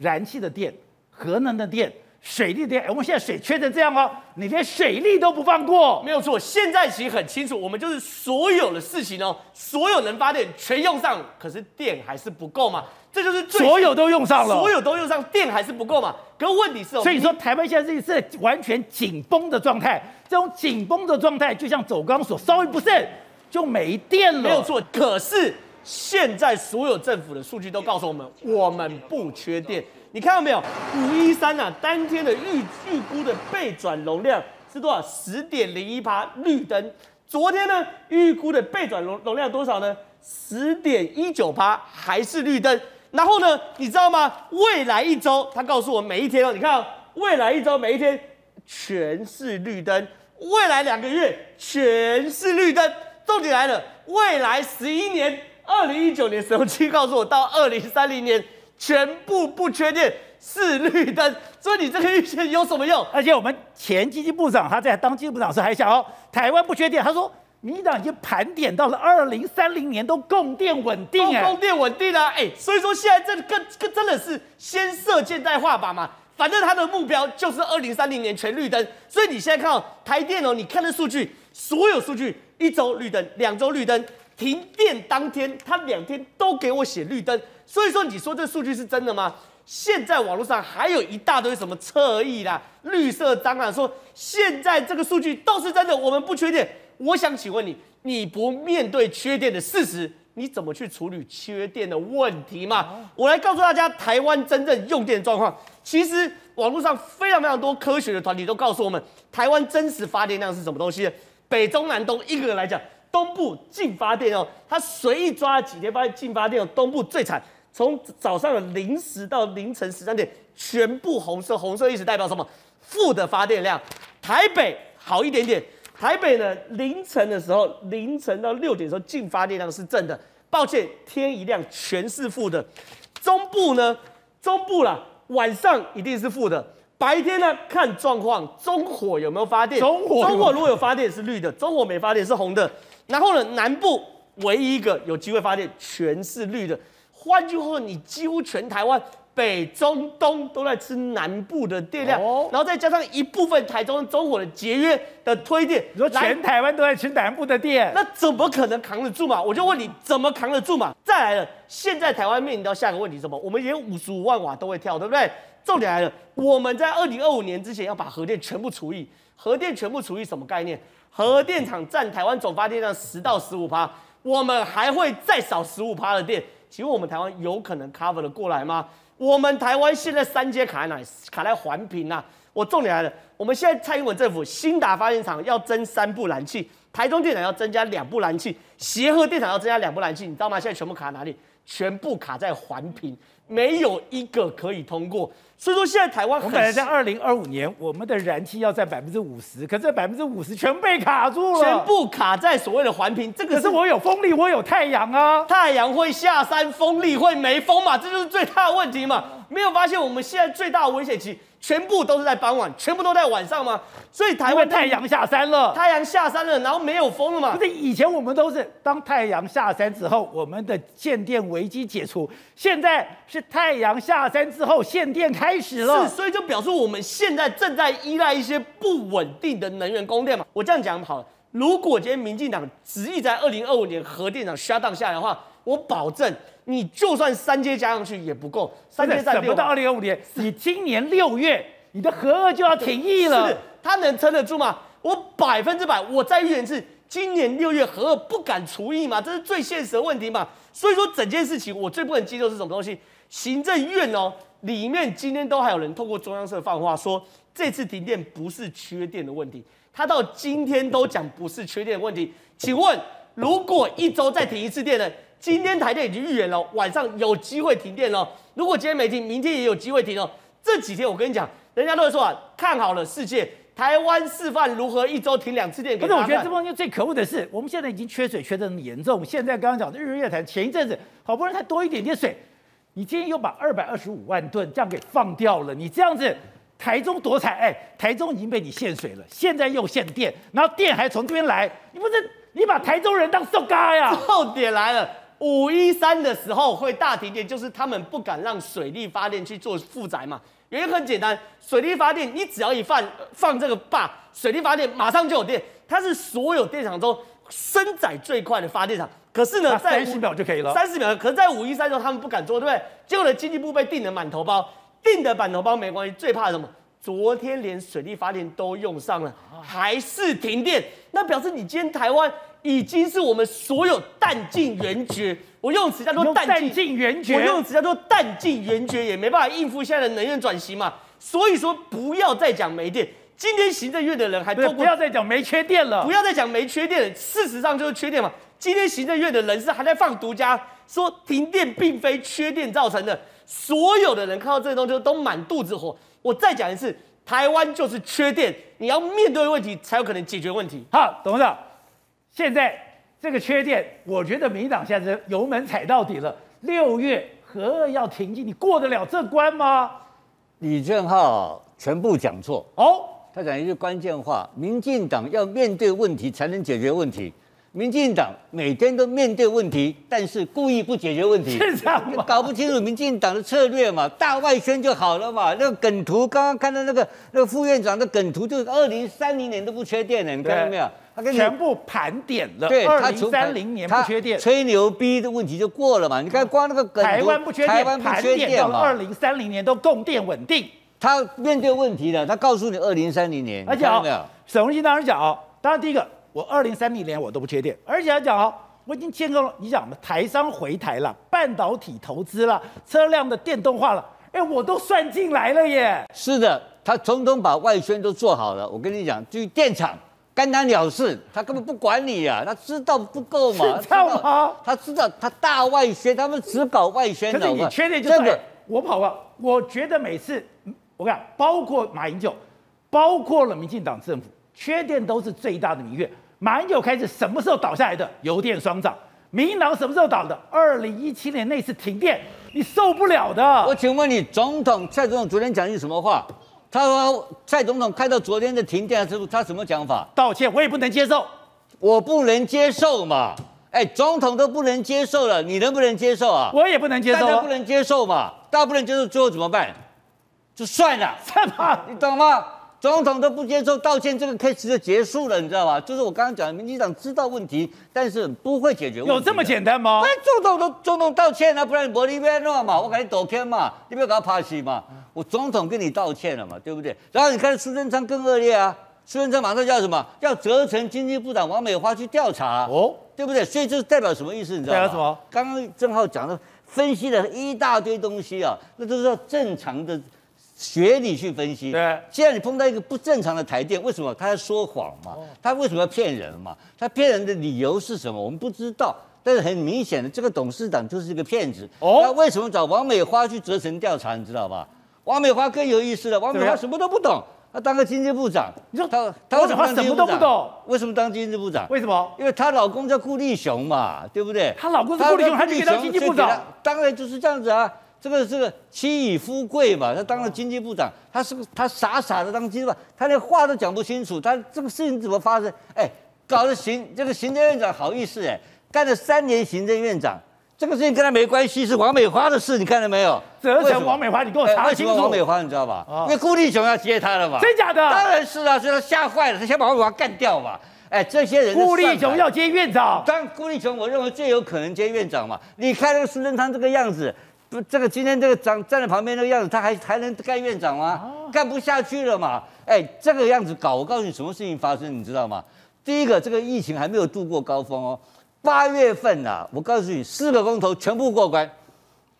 燃气的电、核能的电。水利的，我们现在水缺成这样哦，你连水利都不放过，没有错。现在其实很清楚，我们就是所有的事情哦，所有能发电全用上，可是电还是不够嘛，这就是所有都用上了，所有都用上，电还是不够嘛。可问题是，所以说台湾现在是是完全紧绷的状态，这种紧绷的状态就像走钢索，稍微不慎就没电了，没有错。可是现在所有政府的数据都告诉我们，我们不缺电。你看到没有？五一三啊，当天的预预估的备转容量是多少？十点零一趴绿灯。昨天呢，预估的备转容容量多少呢？十点一九趴还是绿灯。然后呢，你知道吗？未来一周，他告诉我每一天哦，你看哦，未来一周每一天全是绿灯。未来两个月全是绿灯。重点来了，未来十一年，二零一九年时候去告诉我，到二零三零年。全部不缺电是绿灯，所以你这个预测有什么用？而且我们前经济部长他在当经济部长时还想哦，台湾不缺电，他说民进党已经盘点到了二零三零年都供电稳定，都供电稳定啊，哎，所以说现在这个跟真的是先射箭再画靶嘛，反正他的目标就是二零三零年全绿灯，所以你现在看到台电哦，你看的数据，所有数据一周绿灯，两周绿灯，停电当天他两天都给我写绿灯。所以说，你说这数据是真的吗？现在网络上还有一大堆什么侧翼啦、绿色章啊，说现在这个数据都是真的，我们不缺电。我想请问你，你不面对缺电的事实，你怎么去处理缺电的问题嘛？我来告诉大家，台湾真正用电状况。其实网络上非常非常多科学的团体都告诉我们，台湾真实发电量是什么东西？北中南东一个人来讲，东部净发电哦，他随意抓了几天发现净发电哦，东部最惨。从早上的零时到凌晨十三点，全部红色，红色意思代表什么？负的发电量。台北好一点点，台北呢凌晨的时候，凌晨到六点的时候净发电量是正的。抱歉，天一亮全是负的。中部呢，中部啦，晚上一定是负的，白天呢看状况，中火有没有发电？中火，中火如果有发电是绿的，中火没发电是红的。然后呢，南部唯一一个有机会发电全是绿的。换句话说，你几乎全台湾北中东都在吃南部的电量，然后再加上一部分台中中火的节约的推电，你说全台湾都在吃南部的电，那怎么可能扛得住嘛？我就问你，怎么扛得住嘛？再来了，现在台湾面临到下一个问题是什么？我们连五十五万瓦都会跳，对不对？重点来了，我们在二零二五年之前要把核电全部除役，核电全部除役什么概念？核电厂占台湾总发电量十到十五趴，我们还会再少十五趴的电。请问我们台湾有可能 cover 得过来吗？我们台湾现在三阶卡在哪？卡在环评呐。我重点来了，我们现在蔡英文政府兴达发电厂要增三部燃气，台中电厂要增加两部燃气，协和电厂要增加两部燃气，你知道吗？现在全部卡在哪里？全部卡在环评，没有一个可以通过。所以说现在台湾，我们本来在二零二五年，我们的燃气要在百分之五十，可是百分之五十全被卡住了，全部卡在所谓的环评。这个是，是我有风力，我有太阳啊，太阳会下山，风力会没风嘛，这就是最大的问题嘛。没有发现我们现在最大的危险期。全部都是在傍晚，全部都在晚上吗？所以台湾太阳下山了，太阳下山了，然后没有风了嘛？不是以前我们都是当太阳下山之后，我们的限电危机解除，现在是太阳下山之后限电开始了。是，所以就表示我们现在正在依赖一些不稳定的能源供电嘛。我这样讲好了，如果今天民进党执意在二零二五年核电厂 shut down 下来的话，我保证你就算三阶加上去也不够，三阶再等不到二零二五年，你今年六月你的核二就要停役了，是他能撑得住吗？我百分之百，我再预言一次，今年六月核二不敢除役嘛，这是最现实的问题嘛。所以说整件事情我最不能接受是什么东西？行政院哦里面今天都还有人透过中央社放话说，这次停电不是缺电的问题，他到今天都讲不是缺电的问题。请问，如果一周再停一次电呢？今天台电已经预言了，晚上有机会停电了。如果今天没停，明天也有机会停哦。这几天我跟你讲，人家都会说啊，看好了世界。台湾示范如何一周停两次电。可是我觉得这方面最可恶的是，我们现在已经缺水缺得很严重。现在刚刚讲的日日月潭，前一阵子好不容易才多一点点水，你今天又把二百二十五万吨这样给放掉了。你这样子，台中多惨！哎，台中已经被你限水了，现在又限电，然后电还从这边来，你不是你把台中人当瘦嘎呀？重点来了，五一三的时候会大停电，就是他们不敢让水力发电去做负载嘛。原因很简单，水力发电，你只要一放放这个坝，水力发电马上就有电，它是所有电厂中生载最快的发电厂。可是呢，在三十秒就可以了，三十秒。可是在五一三的时候，他们不敢做，对不对？结果呢，经济部被定的满头包，定的满头包没关系，最怕什么？昨天连水力发电都用上了，还是停电，那表示你今天台湾。已经是我们所有弹尽援绝，我用词叫做弹尽援绝，我用词叫做弹尽援绝，也没办法应付现在的能源转型嘛。所以说不要再讲没电。今天行政院的人还不要再讲没缺电了，不要再讲没缺电了。事实上就是缺电嘛。今天行政院的人是还在放独家，说停电并非缺电造成的。所有的人看到这个东西都满肚子火。我再讲一次，台湾就是缺电，你要面对问题才有可能解决问题。好，董事长。现在这个缺电，我觉得民进党现在是油门踩到底了。六月核二要停机，你过得了这关吗？李正浩全部讲错哦，他讲一句关键话：民进党要面对问题才能解决问题。民进党每天都面对问题，但是故意不解决问题，是这样吗？搞不清楚民进党的策略嘛？大外宣就好了嘛？那个梗图，刚刚看到那个那个副院长的梗图，就是二零三零年都不缺电了，你看到没有？他跟全部盘点了，对，二零三零年不缺电，吹牛逼的问题就过了嘛？你看光那个梗图，台湾不缺电，盘点到了二零三零年都供电稳定。他面对问题了，他告诉你二零三零年，而且啊，沈荣津当时讲哦，当然第一个，我二零三零年我都不缺电，而且他讲哦，我已经建构了，你讲嘛，台商回台了，半导体投资了，车辆的电动化了，哎，我都算进来了耶。是的，他统统把外宣都做好了。我跟你讲，至于电厂。干他鸟事，他根本不管你呀、啊，他知道不够嘛？知道吗？他知道他大外宣，他们只搞外宣的。可是你缺点就是，这个、我跑了。我觉得每次我看，包括马英九，包括了民进党政府，缺电都是最大的民怨。马英九开始什么时候倒下来的？油电双涨。民进党什么时候倒的？二零一七年那次停电，你受不了的。我请问你，总统蔡总统昨天讲句什么话？他说蔡总统看到昨天的停电之后，他什么讲法？道歉，我也不能接受，我不能接受嘛。哎，总统都不能接受了，你能不能接受啊？我也不能接受，大家不能接受嘛，大家不能接受，最后怎么办？就算了，[laughs] 算吧，你懂吗？总统都不接受道歉，这个 case 就结束了，你知道吧？就是我刚刚讲的，民进党知道问题，但是不会解决问题。有这么简单吗？哎，总统都总统道歉了，不然我里面弄嘛，我赶紧道歉嘛，你不要给他拍戏嘛。我总统跟你道歉了嘛，对不对？然后你看苏贞昌更恶劣啊，苏贞昌马上叫什么？要责成经济部长王美花去调查哦，对不对？所以这代表什么意思？你知道吗？代表什么？刚刚正浩讲的分析了一大堆东西啊，那都是要正常的学理去分析。对，现在你碰到一个不正常的台电，为什么他在说谎嘛？他为什么要骗人嘛？他骗人的理由是什么？我们不知道。但是很明显的，这个董事长就是一个骗子。哦，那为什么找王美花去责成调查？你知道吧？王美花更有意思了，王美花什么都不懂，她当个经济部长。你说她，她为什么什么都不懂？为什么当经济部长？为什么？因为她老公叫顾立雄嘛，对不对？她老公是顾立雄，还可以当经济部长？当然就是这样子啊，这个这个妻以夫贵嘛，他当了经济部长，他是个他傻傻的当经济部长，他连话都讲不清楚，他这个事情怎么发生？哎，搞得行这个行政院长好意思哎，干了三年行政院长。这个事情跟他没关系，是王美花的事，你看到没有？责成王美花，你给我查清楚。王美花，你知道吧？因为顾立雄要接他了嘛。真假的？当然是啊，所以他吓坏了，他先把王美花干掉嘛。哎，这些人顾立雄要接院长，当顾立雄，我认为最有可能接院长嘛。你看那个苏贞昌这个样子，不，这个今天这个长站在旁边那个样子，他还还能干院长吗？干不下去了嘛。哎，这个样子搞，我告诉你，什么事情发生，你知道吗？第一个，这个疫情还没有度过高峰哦。八月份呐、啊，我告诉你，四个公投全部过关，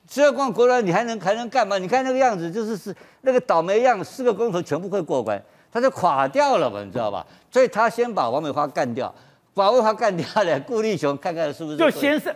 四个公投过关，你还能还能干嘛？你看那个样子，就是是那个倒霉样，四个公投全部会过关，他就垮掉了嘛，你知道吧？所以他先把王美花干掉，把王美花干掉了，顾立雄看看是不是就先是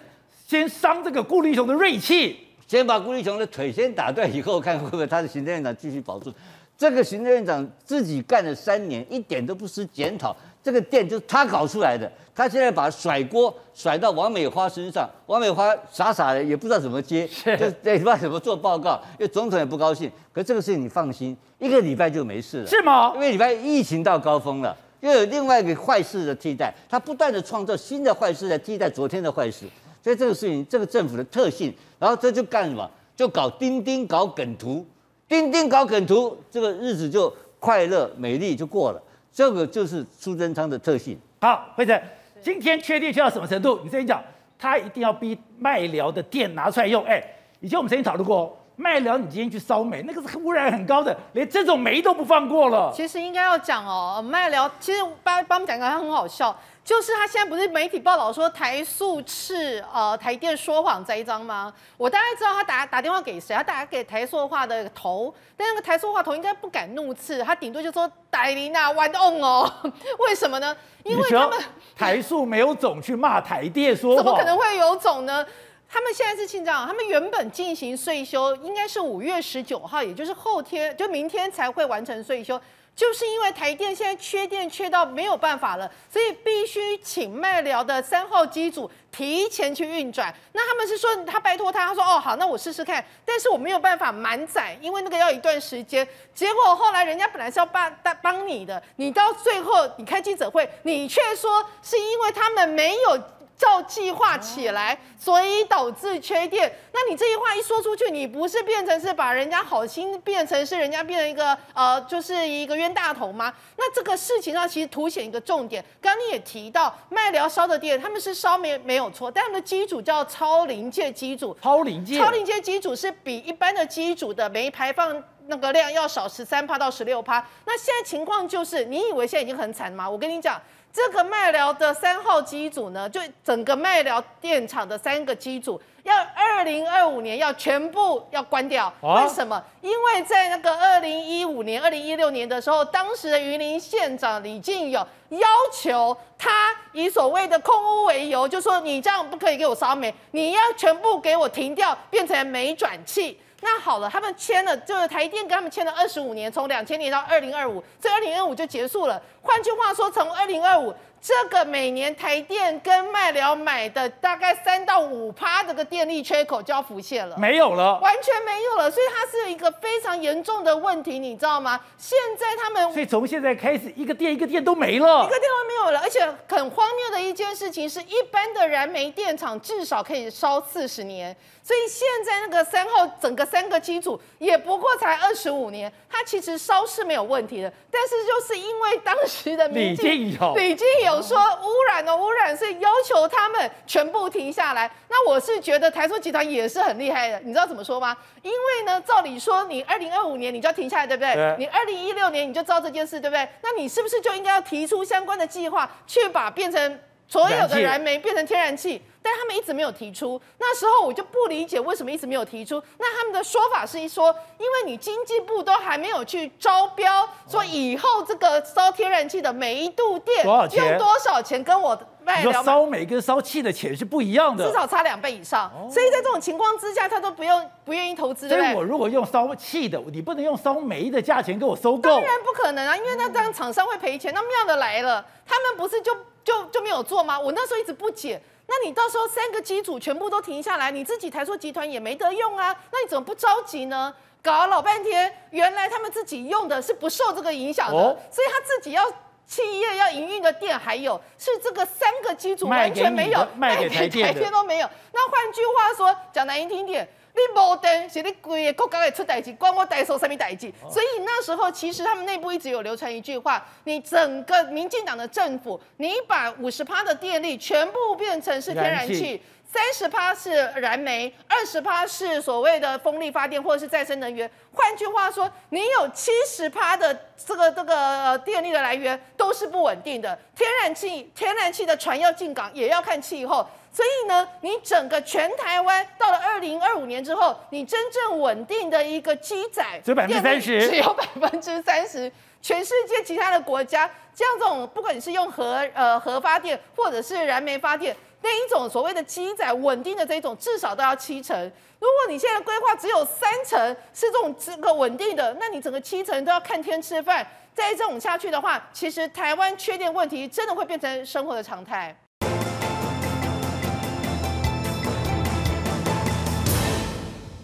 先伤这个顾立雄的锐气，先把顾立雄的腿先打断，以后看会不会他的行政院长继续保住。这个行政院长自己干了三年，一点都不思检讨。这个店就是他搞出来的，他现在把甩锅甩到王美花身上，王美花傻傻的也不知道怎么接，就也不知道怎么做报告，因为总统也不高兴。可这个事情你放心，一个礼拜就没事了，是吗？因为礼拜疫情到高峰了，又有另外一个坏事的替代，他不断的创造新的坏事来替代昨天的坏事，所以这个事情，这个政府的特性，然后这就干什么？就搞钉钉搞梗图，钉钉搞梗图，这个日子就快乐美丽就过了。这个就是苏贞昌的特性。好，惠成，今天确定去到什么程度？你先讲，他一定要逼麦寮的电拿出来用。哎，以前我们曾经讨论过，麦寮你今天去烧煤，那个是污染很高的，连这种煤都不放过了。其实应该要讲哦，麦寮其实帮帮我们讲个，他很好笑。就是他现在不是媒体报道说台塑斥呃台电说谎栽赃吗？我大概知道他打打电话给谁，他打给台塑化的头，但那个台塑化头应该不敢怒斥，他顶多就说戴琳娜玩弄哦，[laughs] 为什么呢？因为他们台塑没有种去骂台电说谎，怎么可能会有种呢？他们现在是这样，他们原本进行岁修应该是五月十九号，也就是后天就明天才会完成岁修。就是因为台电现在缺电缺到没有办法了，所以必须请麦寮的三号机组提前去运转。那他们是说他拜托他，他说哦好，那我试试看，但是我没有办法满载，因为那个要一段时间。结果后来人家本来是要帮帮你的，你到最后你开记者会，你却说是因为他们没有。照计划起来，所以导致缺电。那你这一话一说出去，你不是变成是把人家好心变成是人家变成一个呃，就是一个冤大头吗？那这个事情上其实凸显一个重点。刚刚你也提到麦寮烧的电，他们是烧没没有错，但他们的机组叫超临界机组。超临界。超临界机组是比一般的机组的煤排放那个量要少十三趴到十六趴。那现在情况就是，你以为现在已经很惨吗？我跟你讲。这个麦寮的三号机组呢，就整个麦寮电厂的三个机组，要二零二五年要全部要关掉。为什么？因为在那个二零一五年、二零一六年的时候，当时的云林县长李进勇要求他以所谓的空屋为由，就说你这样不可以给我烧煤，你要全部给我停掉，变成煤转气。那好了，他们签了，就是台电跟他们签了二十五年，从两千年到二零二五，这二零二五就结束了。换句话说，从二零二五。这个每年台电跟麦寮买的大概三到五趴这个电力缺口就要浮现了，没有了，完全没有了，所以它是一个非常严重的问题，你知道吗？现在他们，所以从现在开始，一个电一个电都没了，一个电都没有了，而且很荒谬的一件事情是，一般的燃煤电厂至少可以烧四十年，所以现在那个三号整个三个机组也不过才二十五年，它其实烧是没有问题的，但是就是因为当时的李进友，李进勇。有说污染的污染，是要求他们全部停下来。那我是觉得台塑集团也是很厉害的，你知道怎么说吗？因为呢，照理说你二零二五年你就要停下来，对不对？对。你二零一六年你就知道这件事，对不对？那你是不是就应该要提出相关的计划，去把变成所有的燃煤变成天然气？但他们一直没有提出，那时候我就不理解为什么一直没有提出。那他们的说法是一说，因为你经济部都还没有去招标，说以后这个烧天然气的每一度电用多少钱，跟我卖了。烧煤跟烧气的钱是不一样的，至少差两倍以上。所以在这种情况之下，他都不用不愿意投资。所以我如果用烧气的，你不能用烧煤的价钱给我收购。当然不可能啊，因为那这样厂商会赔钱。那妙的来了，他们不是就就就没有做吗？我那时候一直不解。那你到时候三个机组全部都停下来，你自己台塑集团也没得用啊？那你怎么不着急呢？搞了老半天，原来他们自己用的是不受这个影响的，哦、所以他自己要企业要营运的店还有是这个三个机组完全没有，卖给台电，台电都没有。那换句话说，讲难听点，你无电是你规个国家会出代志，关我代收什么代志？所以那时候其实他们内部一直有流传一句话：你整个民进党的政府，你把五十趴的电力全部变成是天然气。三十趴是燃煤，二十趴是所谓的风力发电或者是再生能源。换句话说，你有七十趴的这个这个电力的来源都是不稳定的。天然气，天然气的船要进港也要看气候。所以呢，你整个全台湾到了二零二五年之后，你真正稳定的一个机载只有百分之三十，只有百分之三十。全世界其他的国家，像这种不管你是用核呃核发电或者是燃煤发电。那一种所谓的机载稳定的这一种，至少都要七成。如果你现在规划只有三成是这种这个稳定的，那你整个七成都要看天吃饭。再这种下去的话，其实台湾缺电问题真的会变成生活的常态。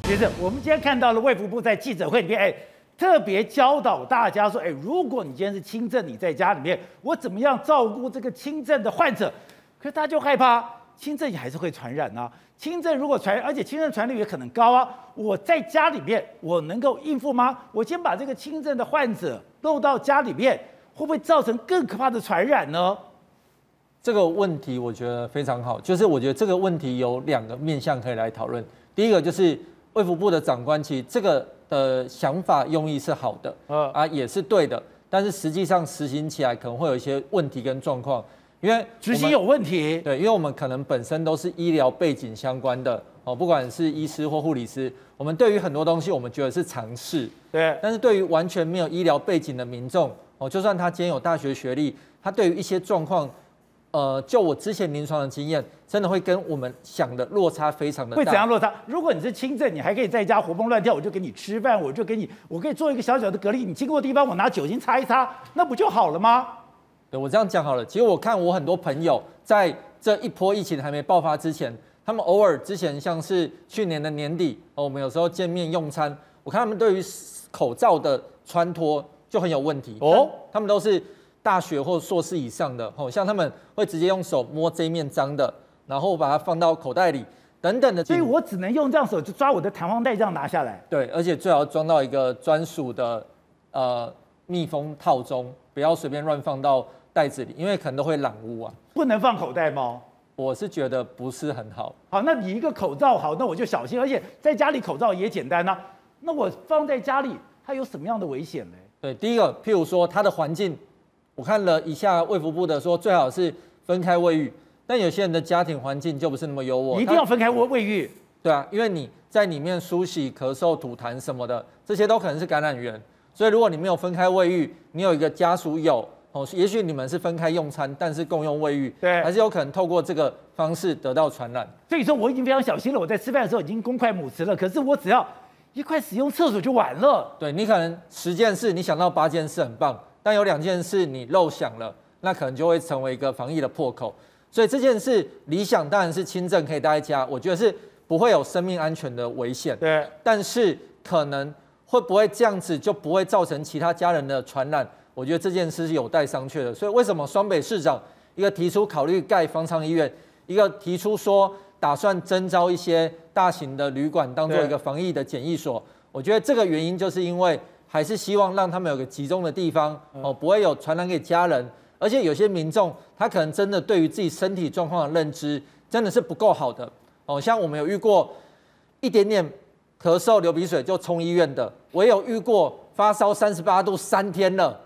其实我们今天看到了卫福部在记者会里面，哎，特别教导大家说，哎，如果你今天是轻症，你在家里面，我怎么样照顾这个轻症的患者？可是大家就害怕轻症也还是会传染啊，轻症如果传，而且轻症传染率也可能高啊。我在家里面我能够应付吗？我先把这个轻症的患者漏到家里面，会不会造成更可怕的传染呢？这个问题我觉得非常好，就是我觉得这个问题有两个面向可以来讨论。第一个就是卫福部的长官，其实这个的想法用意是好的，呃啊也是对的，但是实际上实行起来可能会有一些问题跟状况。因为执行有问题，对，因为我们可能本身都是医疗背景相关的哦，不管是医师或护理师，我们对于很多东西我们觉得是常识，对。但是对于完全没有医疗背景的民众哦，就算他今天有大学学历，他对于一些状况，呃，就我之前临床的经验，真的会跟我们想的落差非常的大。会怎样落差？如果你是轻症，你还可以在家活蹦乱跳，我就给你吃饭，我就给你，我可以做一个小小的隔离，你经过的地方我拿酒精擦一擦，那不就好了吗？对，我这样讲好了。其实我看我很多朋友在这一波疫情还没爆发之前，他们偶尔之前像是去年的年底，哦，我们有时候见面用餐，我看他们对于口罩的穿脱就很有问题哦。他们都是大学或硕士以上的，哦，像他们会直接用手摸这一面脏的，然后把它放到口袋里等等的。所以我只能用这样手就抓我的弹簧袋这样拿下来。对，而且最好装到一个专属的呃密封套中。不要随便乱放到袋子里，因为可能都会染污啊。不能放口袋吗？我是觉得不是很好。好，那你一个口罩好，那我就小心，而且在家里口罩也简单啊。那我放在家里，它有什么样的危险呢？对，第一个，譬如说它的环境，我看了一下卫福部的说，最好是分开卫浴。但有些人的家庭环境就不是那么优渥，一定要分开卫卫浴。对啊，因为你在里面梳洗、咳嗽、吐痰什么的，这些都可能是感染源。所以，如果你没有分开卫浴，你有一个家属有哦，也许你们是分开用餐，但是共用卫浴，对，还是有可能透过这个方式得到传染。所以说，我已经非常小心了。我在吃饭的时候已经公筷母匙了，可是我只要一块使用厕所就完了。对，你可能十件事，你想到八件事很棒，但有两件事你漏想了，那可能就会成为一个防疫的破口。所以这件事理想当然是轻症可以待在家，我觉得是不会有生命安全的危险。对，但是可能。会不会这样子就不会造成其他家人的传染？我觉得这件事是有待商榷的。所以为什么双北市长一个提出考虑盖方舱医院，一个提出说打算征招一些大型的旅馆当做一个防疫的检疫所？我觉得这个原因就是因为还是希望让他们有个集中的地方哦，不会有传染给家人。而且有些民众他可能真的对于自己身体状况的认知真的是不够好的哦，像我们有遇过一点点。咳嗽、流鼻水就冲医院的，我也有遇过发烧三十八度三天了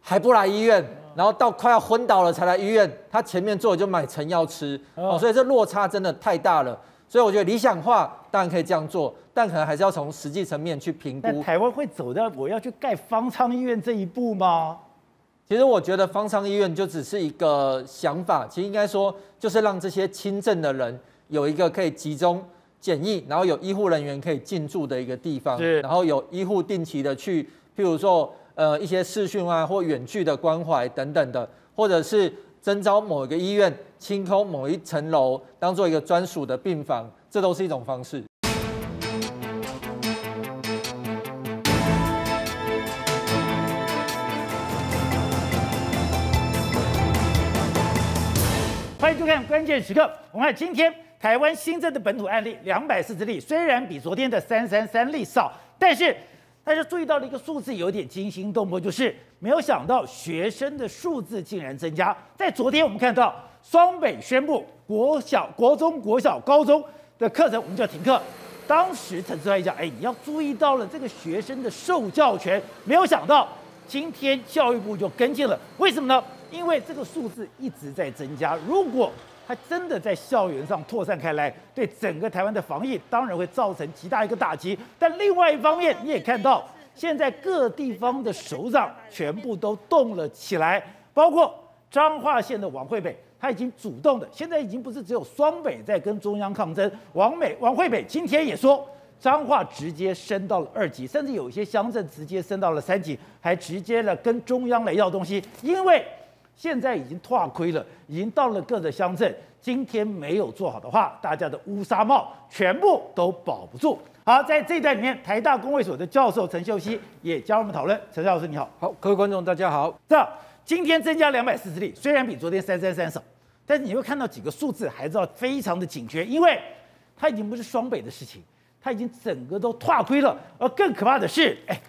还不来医院，然后到快要昏倒了才来医院，他前面坐就买成药吃哦，所以这落差真的太大了。所以我觉得理想化当然可以这样做，但可能还是要从实际层面去评估。台湾会走到我要去盖方舱医院这一步吗？其实我觉得方舱医院就只是一个想法，其实应该说就是让这些轻症的人有一个可以集中。检疫，然后有医护人员可以进驻的一个地方，是，然后有医护定期的去，譬如说，呃，一些视讯啊或远距的关怀等等的，或者是征召某一个医院清空某一层楼，当做一个专属的病房，这都是一种方式。欢迎收看关键时刻，我们看今天。台湾新增的本土案例两百四十例，虽然比昨天的三三三例少，但是大家注意到了一个数字有点惊心动魄，就是没有想到学生的数字竟然增加。在昨天我们看到双北宣布国小、国中、国小、高中的课程我们就要停课。当时陈志还讲，哎，你要注意到了这个学生的受教权，没有想到今天教育部就跟进了，为什么呢？因为这个数字一直在增加，如果它真的在校园上扩散开来，对整个台湾的防疫当然会造成极大一个打击。但另外一方面，你也看到现在各地方的首长全部都动了起来，包括彰化县的王惠北，他已经主动的，现在已经不是只有双北在跟中央抗争，王美王惠北今天也说，彰化直接升到了二级，甚至有一些乡镇直接升到了三级，还直接了跟中央来要东西，因为。现在已经脱亏了，已经到了各个乡镇。今天没有做好的话，大家的乌纱帽全部都保不住。好，在这一段里面，台大公卫所的教授陈秀熙也加入我们讨论。陈老师你好，好，各位观众大家好。这样，今天增加两百四十例，虽然比昨天三三三少，但是你会看到几个数字，还是要非常的警觉，因为它已经不是双北的事情，它已经整个都跨亏了。而更可怕的是，哎，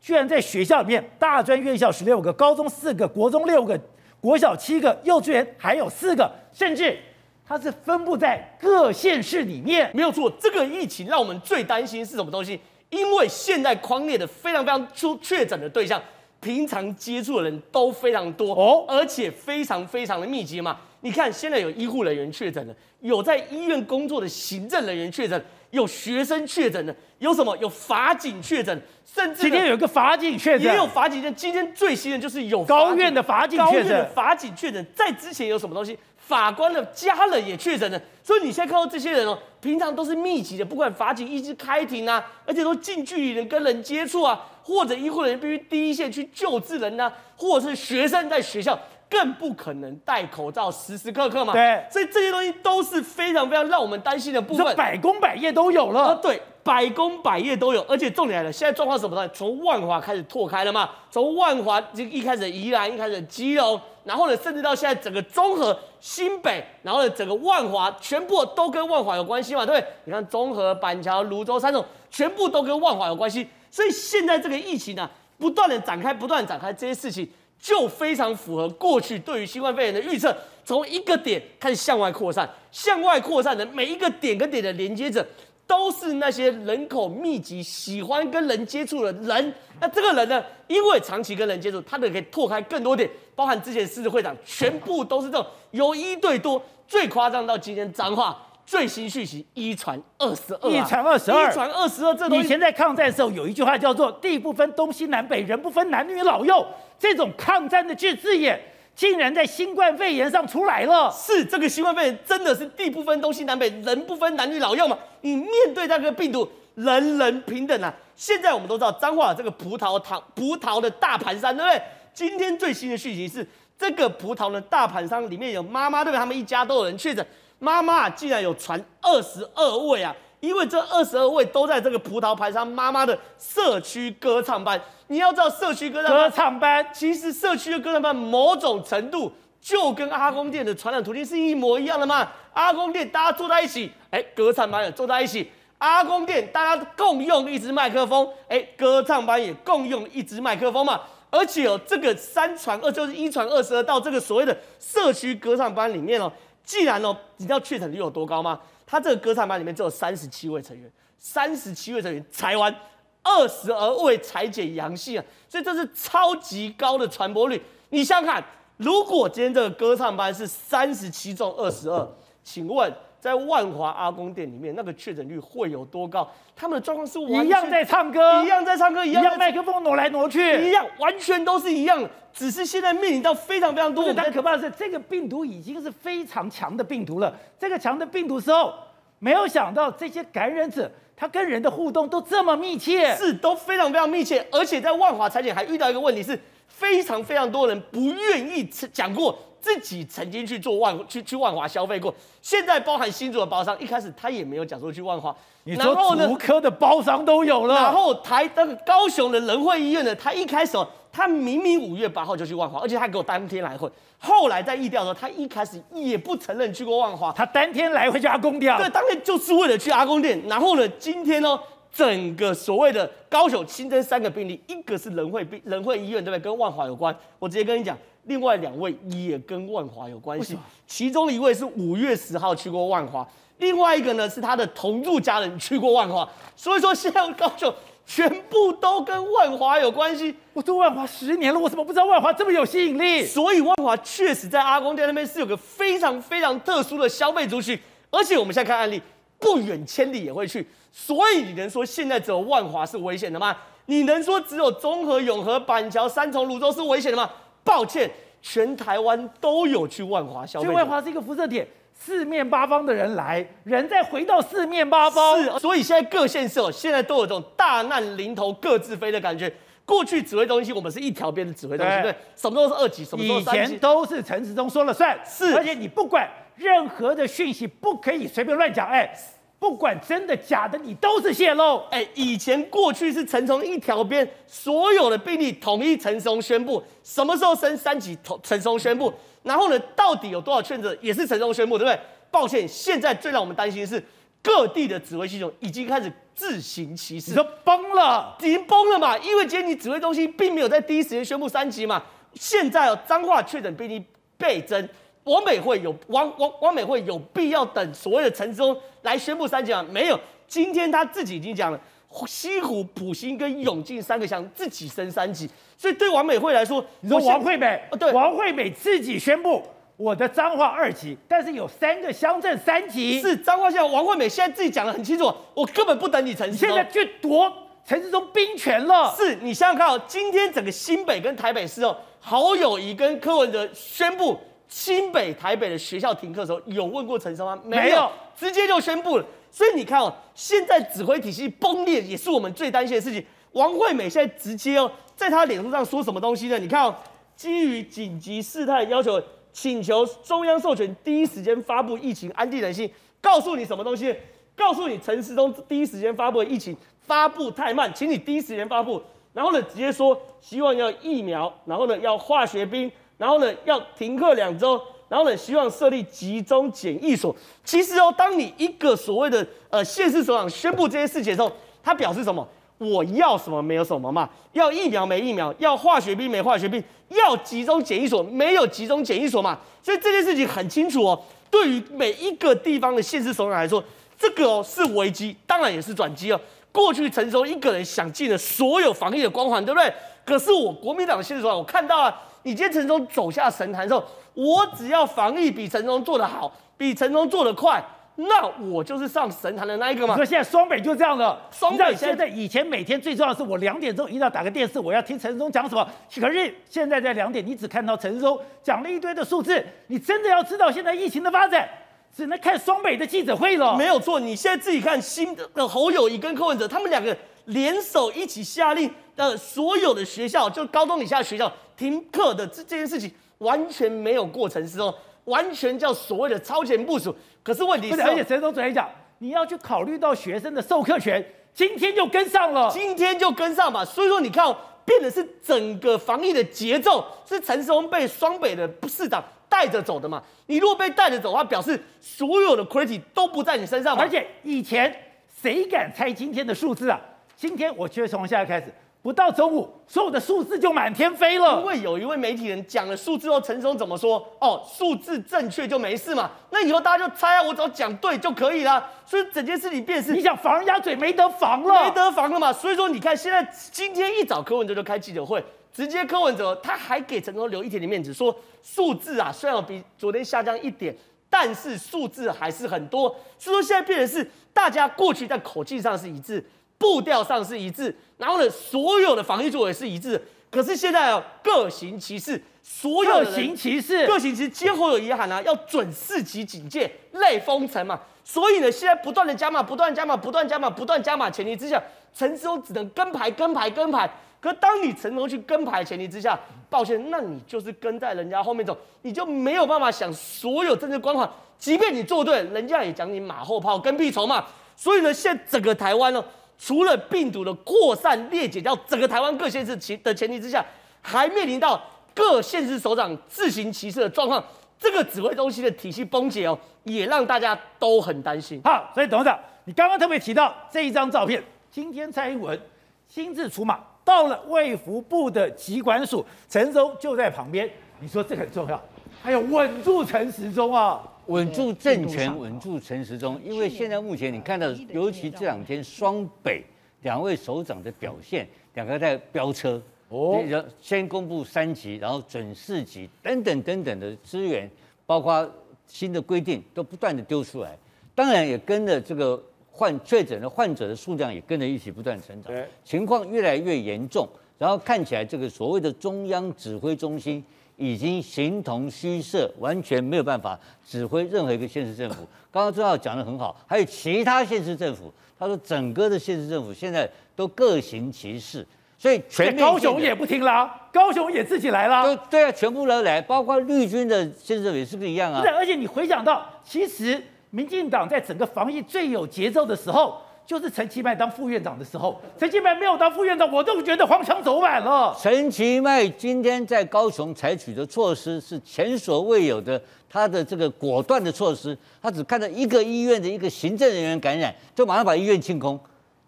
居然在学校里面，大专院校十六个，高中四个，国中六个。国小七个，幼稚园还有四个，甚至它是分布在各县市里面，没有错。这个疫情让我们最担心是什么东西？因为现在匡列的非常非常出确诊的对象，平常接触的人都非常多哦，而且非常非常的密集嘛。你看，现在有医护人员确诊了，有在医院工作的行政人员确诊。有学生确诊的，有什么？有法警确诊，甚至今天有一个法警确诊，也有法警。今天最新的就是有高院的法警确诊，高院的法警确诊。在之前有什么东西？法官的家人也确诊了。所以你现在看到这些人哦，平常都是密集的，不管法警一直开庭啊，而且都近距离的跟人接触啊，或者医护人员必须第一线去救治人啊，或者是学生在学校。更不可能戴口罩时时刻刻嘛，对，所以这些东西都是非常非常让我们担心的部分。百工百业都有了，啊、对，百工百业都有，而且重点来了，现在状况是什么呢？从万华开始拓开了嘛，从万华就一开始宜兰，一开始基隆，然后呢，甚至到现在整个中和、新北，然后呢，整个万华全部都跟万华有关系嘛，对不对？你看中和、板桥、泸州三种，全部都跟万华有关系，所以现在这个疫情呢、啊，不断的展开，不断展开这些事情。就非常符合过去对于新冠肺炎的预测，从一个点开始向外扩散，向外扩散的每一个点跟点的连接着，都是那些人口密集、喜欢跟人接触的人。那这个人呢，因为长期跟人接触，他的可以拓开更多点，包含之前狮子会长，全部都是这种由一对多，最夸张到今天脏话。最新讯息，一传二十二，一传二十二，一传二十二。这以前在抗战的时候有一句话叫做“地不分东西南北，人不分男女老幼”，这种抗战的句字眼，竟然在新冠肺炎上出来了。是这个新冠肺炎真的是地不分东西南北，人不分男女老幼吗？你面对那个病毒，人人平等啊！现在我们都知道，彰化这个葡萄糖葡萄的大盘商，对不对？今天最新的讯息是，这个葡萄的大盘商里面有妈妈，对不对？他们一家都有人确诊。妈妈竟然有传二十二位啊！因为这二十二位都在这个葡萄牌商妈妈的社区歌唱班。你要知道，社区歌唱歌唱班其实社区的歌唱班某种程度就跟阿公店的传染途径是一模一样的嘛。阿公店大家坐在一起，哎，歌唱班也坐在一起。阿公店大家共用一支麦克风，哎，歌唱班也共用一支麦克风嘛。而且哦，这个三传二就是一传二十二到这个所谓的社区歌唱班里面哦。既然哦，你知道确诊率有多高吗？他这个歌唱班里面只有三十七位成员，三十七位成员采完二十二位采检阳性啊，所以这是超级高的传播率。你想想看，如果今天这个歌唱班是三十七中二十二，请问？在万华阿公店里面，那个确诊率会有多高？他们的状况是一样在唱歌，一样在唱歌，一样麦克风挪来挪去，一样，完全都是一样。只是现在面临到非常非常多。但可怕的是，这个病毒已经是非常强的病毒了。这个强的病毒时候，没有想到这些感染者，他跟人的互动都这么密切，是都非常非常密切。而且在万华采检还遇到一个问题，是非常非常多人不愿意讲过。自己曾经去做万去去万华消费过，现在包含新竹的包商，一开始他也没有讲说去万华。你说竹科的包商都有了，然后台那个高雄的仁惠医院呢，他一开始他明明五月八号就去万华，而且他给我当天来回。后来在议调的时候，他一开始也不承认去过万华，他当天来回去阿公店。对，当天就是为了去阿公店。然后呢，今天呢，整个所谓的高雄新增三个病例，一个是仁惠病仁惠医院，对不对？跟万华有关。我直接跟你讲，另外两位也跟万华有关系。其中一位是五月十号去过万华，另外一个呢是他的同住家人去过万华。所以说，现在高雄。全部都跟万华有关系。我做万华十年了，我怎么不知道万华这么有吸引力？所以万华确实在阿公店那边是有个非常非常特殊的消费族群，而且我们现在看案例，不远千里也会去。所以你能说现在只有万华是危险的吗？你能说只有中和、永和、板桥、三重、芦洲是危险的吗？抱歉，全台湾都有去万华消费。万华是一个辐射点。四面八方的人来，人再回到四面八方。是，所以现在各县市哦，现在都有这种大难临头各自飞的感觉。过去指挥中心，我们是一条边的指挥中心，对，对，什么都是二级，什么都是三级。以前都是陈时中说了算，是，而且你不管任何的讯息，不可以随便乱讲，哎。不管真的假的，你都是泄露。哎，以前过去是陈松一条边，所有的病例统一陈松宣布，什么时候升三级，陈松宣布。然后呢，到底有多少确诊也是陈松宣布，对不对？抱歉，现在最让我们担心的是各地的指挥系统已经开始自行其是，你说崩了，已经崩了嘛？因为今天你指挥中心并没有在第一时间宣布三级嘛。现在哦，彰化确诊病例倍增。王美惠有王王王美惠有必要等所谓的陈时中来宣布三级吗？没有，今天他自己已经讲了，西湖、埔心跟永靖三个乡自己升三级，所以对王美惠来说，你说王惠美，对，王惠美自己宣布我的彰化二级，但是有三个乡镇三级，是彰化县王惠美现在自己讲的很清楚，我根本不等你陈时中，现在去夺陈世忠兵权了，是你想想看哦，今天整个新北跟台北市哦，侯友谊跟柯文哲宣布。新北、台北的学校停课的时候，有问过陈时中吗？没有，直接就宣布了。所以你看哦，现在指挥体系崩裂，也是我们最担心的事情。王惠美现在直接哦，在他脸书上说什么东西呢？你看哦，基于紧急事态要求，请求中央授权第一时间发布疫情，安定人心。告诉你什么东西？告诉你陈时中第一时间发布的疫情发布太慢，请你第一时间发布。然后呢，直接说希望要疫苗，然后呢要化学兵。然后呢，要停课两周，然后呢，希望设立集中检疫所。其实哦，当你一个所谓的呃县市首长宣布这些事情的时候，他表示什么？我要什么没有什么嘛？要疫苗没疫苗，要化学兵没化学兵，要集中检疫所没有集中检疫所嘛？所以这件事情很清楚哦。对于每一个地方的县市首长来说，这个哦是危机，当然也是转机哦。过去陈时一个人想尽了所有防疫的光环，对不对？可是我国民党的县市首长，我看到了。你今天陈时中走下神坛的时候，我只要防疫比陈时中做得好，比陈时中做得快，那我就是上神坛的那一个嘛。所以现在双北就这样了。双北现在以前每天最重要的是我两点钟一定要打个电视，我要听陈时中讲什么。可是现在在两点，你只看到陈时中讲了一堆的数字，你真的要知道现在疫情的发展，只能看双北的记者会了。没有错，你现在自己看新的侯友谊跟柯文哲，他们两个联手一起下令，的所有的学校，就高中以下的学校。停课的这这件事情完全没有过程之中，完全叫所谓的超前部署。可是问题是，而且陈时中昨天讲，你要去考虑到学生的授课权，今天就跟上了，今天就跟上嘛。所以说，你看，变的是整个防疫的节奏是陈时中被双北的市长带着走的嘛。你如果被带着走的话，表示所有的 credit 都不在你身上嘛。而且以前谁敢猜今天的数字啊？今天我觉得从现在开始。不到中午，所有的数字就满天飞了。因为有一位媒体人讲了数字后，陈松怎么说？哦，数字正确就没事嘛。那以后大家就猜啊，我只要讲对就可以了。所以整件事情变是，你想防人家嘴没得防了，没得防了嘛。所以说，你看现在今天一早柯文哲就开记者会，直接柯文哲他还给陈松留一点点面子，说数字啊虽然比昨天下降一点，但是数字还是很多。所以说现在变成是，大家过去在口径上是一致。步调上是一致，然后呢，所有的防疫作为是一致。可是现在啊，各行其事，所有各行其事，各行其事。今天侯友宜喊啊，要准四级警戒，类封城嘛。所以呢，现在不断的加码，不断加码，不断加码，不断加码前提之下，陈时中只能跟牌，跟牌，跟牌。可当你陈时中去跟牌前提之下，抱歉，那你就是跟在人家后面走，你就没有办法想所有政治光环。即便你做对，人家也讲你马后炮、跟屁虫嘛。所以呢，现在整个台湾呢。除了病毒的扩散裂解掉整个台湾各县市的前提之下，还面临到各县市首长自行其事的状况，这个指挥中心的体系崩解哦，也让大家都很担心。好，所以董事长，你刚刚特别提到这一张照片，今天蔡英文亲自出马到了卫福部的疾管署，陈时中就在旁边，你说这很重要，还有稳住陈时中啊。稳住政权，稳住陈时中，因为现在目前你看到，尤其这两天双北两位首长的表现，两个在飙车哦，先公布三级，然后准四级等等等等的资源，包括新的规定都不断的丢出来，当然也跟着这个患确诊的患者的数量也跟着一起不断成长，情况越来越严重，然后看起来这个所谓的中央指挥中心。已经形同虚设，完全没有办法指挥任何一个县市政府。刚刚正好讲的很好，还有其他县市政府，他说整个的县市政府现在都各行其事，所以全面高雄也不听啦，高雄也自己来啦，都对啊，全部都来，包括绿军的县市政府也是不是一样啊？对，而且你回想到，其实民进党在整个防疫最有节奏的时候。就是陈其迈当副院长的时候，陈其迈没有当副院长，我都觉得黄墙走板了。陈其迈今天在高雄采取的措施是前所未有的，他的这个果断的措施，他只看到一个医院的一个行政人员感染，就马上把医院清空，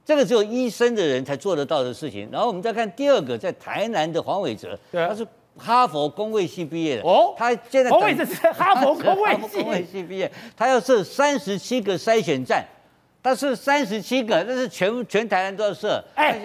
这个只有医生的人才做得到的事情。然后我们再看第二个，在台南的黄伟哲，他是哈佛公卫系毕业的，哦，他现在黄伟哲是哈佛公卫系公卫系毕业，[laughs] 他要设三十七个筛选站。他是三十七个，那是全全台湾都要设。哎，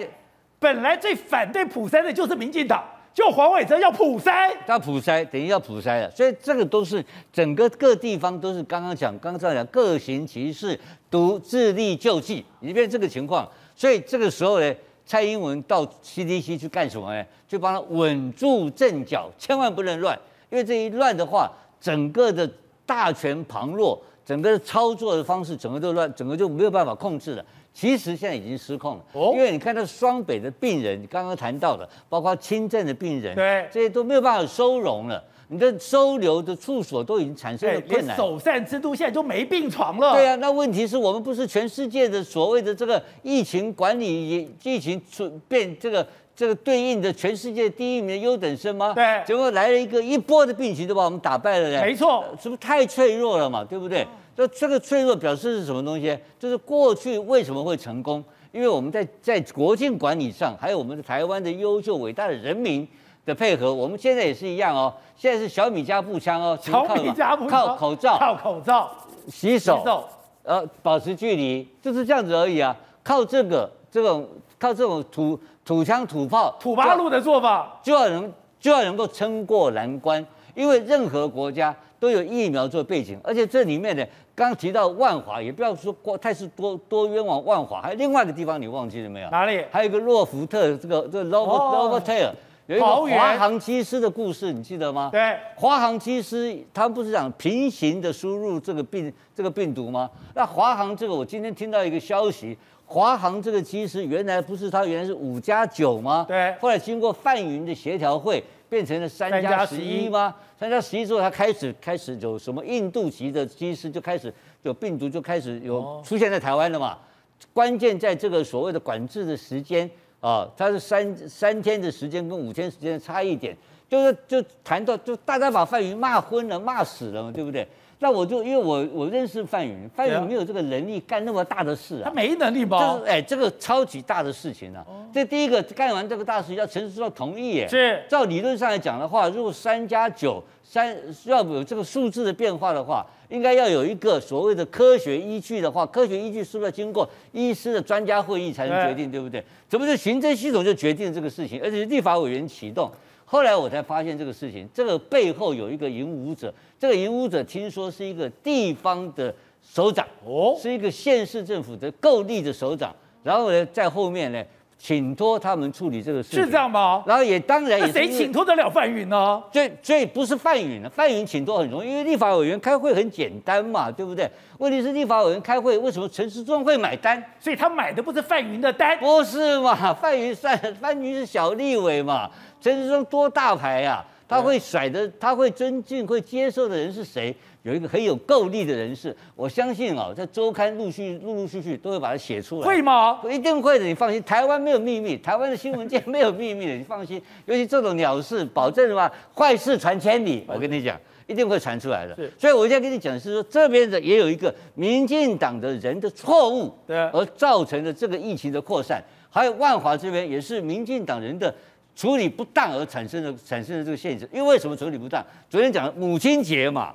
本来最反对普筛的就是民进党，就黄伟哲要普筛，要普筛，等于要普筛了。所以这个都是整个各地方都是刚刚讲，刚刚讲，各行其事，独自力救济，你变这个情况。所以这个时候呢，蔡英文到 CDC 去干什么呢？就帮他稳住阵脚，千万不能乱，因为这一乱的话，整个的大权旁落。整个操作的方式，整个都乱，整个就没有办法控制了。其实现在已经失控了，因为你看到双北的病人，你刚刚谈到的，包括轻症的病人，对，这些都没有办法收容了。你的收留的处所都已经产生了困难，首善之都现在都没病床了。对啊，那问题是我们不是全世界的所谓的这个疫情管理、疫情出变这个。这个对应的全世界第一名的优等生吗？对，结果来了一个一波的病情，就把我们打败了呢。没错，是不是太脆弱了嘛？对不对？这这个脆弱表示是什么东西？就是过去为什么会成功？因为我们在在国境管理上，还有我们的台湾的优秀伟大的人民的配合，我们现在也是一样哦。现在是小米加步枪哦，小米加步枪，靠口罩，靠口罩，洗手，洗手，呃，保持距离，就是这样子而已啊。靠这个这种靠这种土。土枪土炮土八路的做法，就要能就要能够撑过难关，因为任何国家都有疫苗做背景，而且这里面呢，刚刚提到万华，也不要说过太是多多冤枉万华，还有另外一个地方你忘记了没有？哪里？还有一个诺福特这个这个 Novotel，有一个华航机师的故事，你记得吗？对，华航机师他们不是讲平行的输入这个病这个病毒吗？那华航这个，我今天听到一个消息。华航这个机师原来不是他原来是五加九吗？对。后来经过范云的协调会，变成了三加十一吗？三加十一之后，他开始开始有什么印度籍的机师就开始有病毒就开始有出现在台湾了嘛？关键在这个所谓的管制的时间啊，它是三三天的时间跟五天时间差一点，就是就谈到就大家把范云骂昏了骂死了嘛，对不对？那我就因为我我认识范云，范云没有这个能力干那么大的事啊，他没能力吧？就是哎，这个超级大的事情啊，这第一个干完这个大事要陈时中同意耶。是，照理论上来讲的话，如果三加九三要有这个数字的变化的话，应该要有一个所谓的科学依据的话，科学依据是不是要经过医师的专家会议才能决定，对不对？怎么就行政系统就决定这个事情，而且是立法委员启动？后来我才发现这个事情，这个背后有一个引武者。这个引武者听说是一个地方的首长，哦，是一个县市政府的够力的首长。然后呢，在后面呢，请托他们处理这个事情。是这样吗？然后也当然也，谁请托得了范云呢？所以所以不是范云了，范云请托很容易，因为立法委员开会很简单嘛，对不对？问题是立法委员开会，为什么陈时中会买单？所以他买的不是范云的单，不是嘛？范云算范云是小立委嘛？陈时中多大牌呀、啊？他会甩的，他会尊敬、会接受的人是谁？有一个很有够力的人士，我相信哦，在周刊陆续、陆陆续续都会把它写出来。会吗？一定会的，你放心。台湾没有秘密，台湾的新闻界没有秘密的，你放心。尤其这种鸟事，保证什么？坏事传千里，我跟你讲，一定会传出来的。所以我现在跟你讲的是说，这边的也有一个民进党的人的错误，对，而造成的这个疫情的扩散。还有万华这边也是民进党人的处理不当而产生的产生的这个现象。因为为什么处理不当？昨天讲的母亲节嘛。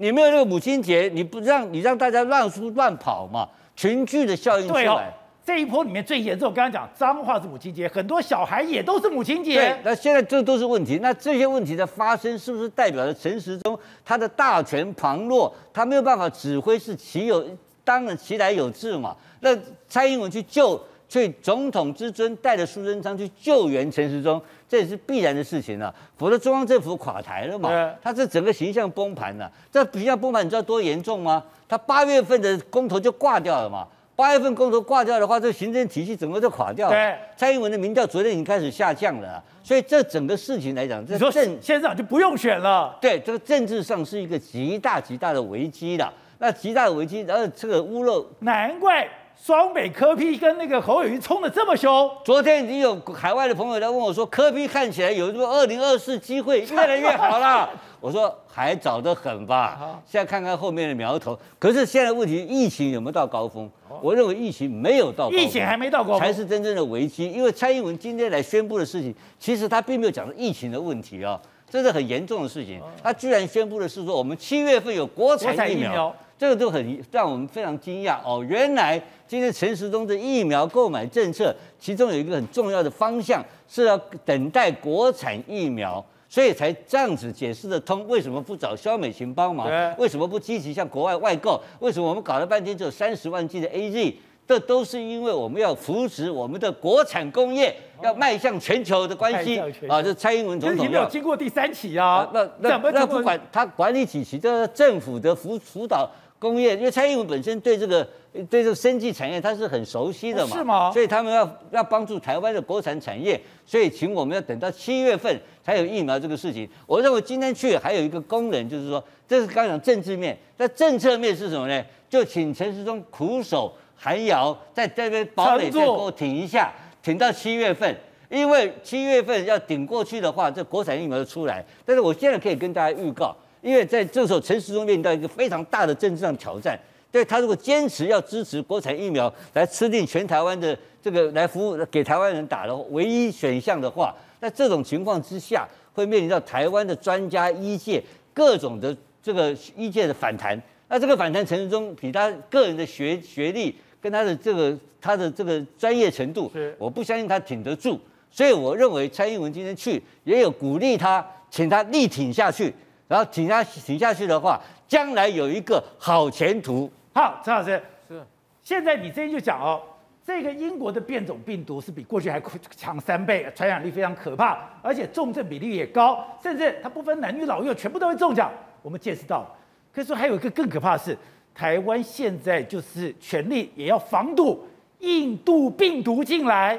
你没有那个母亲节，你不让你让大家乱出乱跑嘛？群聚的效应出来。对哦，这一波里面最严重，刚刚讲脏话是母亲节，很多小孩也都是母亲节。对，那现在这都是问题。那这些问题的发生，是不是代表着陈时中他的大权旁落，他没有办法指挥，是其有当然其来有自嘛？那蔡英文去救，去总统之尊带着苏贞昌去救援陈时中。这也是必然的事情啊，否则中央政府垮台了嘛？他这整个形象崩盘了。这形象崩盘，你知道多严重吗？他八月份的公投就挂掉了嘛。八月份公投挂掉的话，这个行政体系整个就垮掉了。对，蔡英文的民调昨天已经开始下降了，所以这整个事情来讲，这说县县长就不用选了。对，这个政治上是一个极大极大的危机了。那极大的危机，然后这个屋漏，难怪。双北柯 P 跟那个侯友宜冲得这么凶，昨天已经有海外的朋友在问我说，柯 P 看起来有这个二零二四机会越来越好了。[laughs] 我说还早得很吧，现在看看后面的苗头。可是现在问题，疫情有没有到高峰？我认为疫情没有到高峰，疫情还没到高峰，才是真正的危机。因为蔡英文今天来宣布的事情，其实他并没有讲到疫情的问题啊，这是很严重的事情。他居然宣布的是说，我们七月份有国产疫苗。这个就很让我们非常惊讶哦！原来今天陈时中的疫苗购买政策，其中有一个很重要的方向是要等待国产疫苗，所以才这样子解释得通。为什么不找萧美琴帮忙？为什么不积极向国外外购？为什么我们搞了半天只有三十万剂的 AZ？这都是因为我们要扶持我们的国产工业，要迈向全球的关系啊！这蔡英文总统没有经过第三期啊？那那那不管他管理几期，这政府的辅辅导。工业，因为蔡英文本身对这个对这个生技产业他是很熟悉的嘛，是吗？所以他们要要帮助台湾的国产产业，所以请我们要等到七月份才有疫苗这个事情。我认为今天去还有一个功能，就是说，这是刚讲政治面，那政策面是什么呢？就请陈时中苦守寒窑，在这边堡垒再给我挺一下，挺到七月份，因为七月份要顶过去的话，这国产疫苗就出来。但是我现在可以跟大家预告。因为在这时候，陈时中面临到一个非常大的政治上挑战。对他如果坚持要支持国产疫苗来吃定全台湾的这个来服务给台湾人打的唯一选项的话，那这种情况之下，会面临到台湾的专家医界各种的这个医界的反弹。那这个反弹，陈时中比他个人的学学历跟他的这个他的这个专业程度，我不相信他挺得住。所以我认为蔡英文今天去也有鼓励他，请他力挺下去。然后挺下挺下去的话，将来有一个好前途。好，陈老师是。现在你这边就讲哦，这个英国的变种病毒是比过去还强三倍，传染力非常可怕，而且重症比例也高，甚至它不分男女老幼，全部都会中奖。我们见识到，可以说还有一个更可怕的是，台湾现在就是全力也要防堵印度病毒进来。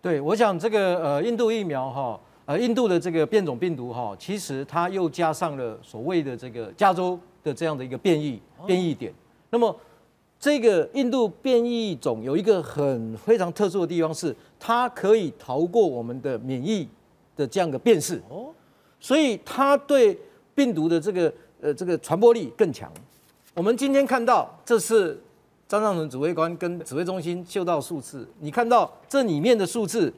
对，我想这个呃印度疫苗哈。哦呃，印度的这个变种病毒哈，其实它又加上了所谓的这个加州的这样的一个变异变异点。那么，这个印度变异种有一个很非常特殊的地方是，它可以逃过我们的免疫的这样的辨识哦，所以它对病毒的这个呃这个传播力更强。我们今天看到，这是张尚存指挥官跟指挥中心秀到数字，你看到这里面的数字。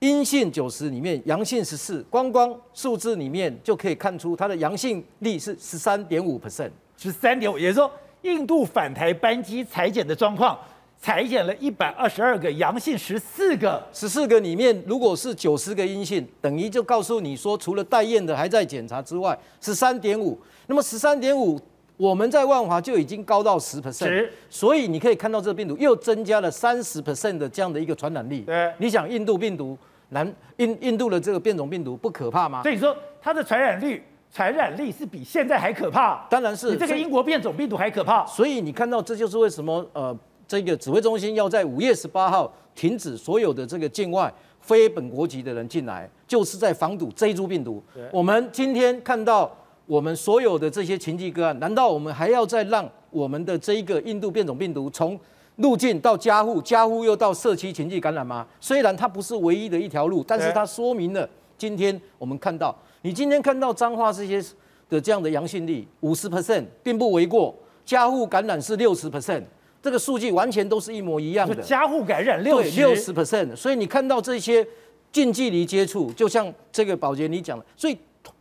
阴性九十里面阳性十四，光光数字里面就可以看出它的阳性率是十三点五 percent，十三点五，也就是说印度返台班机裁减的状况，裁减了一百二十二个阳性十四个，十四个里面如果是九十个阴性，等于就告诉你说，除了待验的还在检查之外，十三点五，那么十三点五。我们在万华就已经高到十 percent，所以你可以看到这个病毒又增加了三十 percent 的这样的一个传染力。对，你想印度病毒，南印印度的这个变种病毒不可怕吗？所以说它的传染率、传染力是比现在还可怕。当然是，比这个英国变种病毒还可怕。所以你看到这就是为什么呃，这个指挥中心要在五月十八号停止所有的这个境外非本国籍的人进来，就是在防堵这一株病毒。我们今天看到我们所有的这些情境个案，难道我们还要再让我们的这一个印度变种病毒从入境到家户，家户又到社区情境感染吗？虽然它不是唯一的一条路，但是它说明了今天我们看到，你今天看到彰化这些的这样的阳性率五十 percent 并不为过，家户感染是六十 percent。这个数据完全都是一模一样的，家户感染六六十 percent，所以你看到这些近距离接触，就像这个保洁你讲的，所以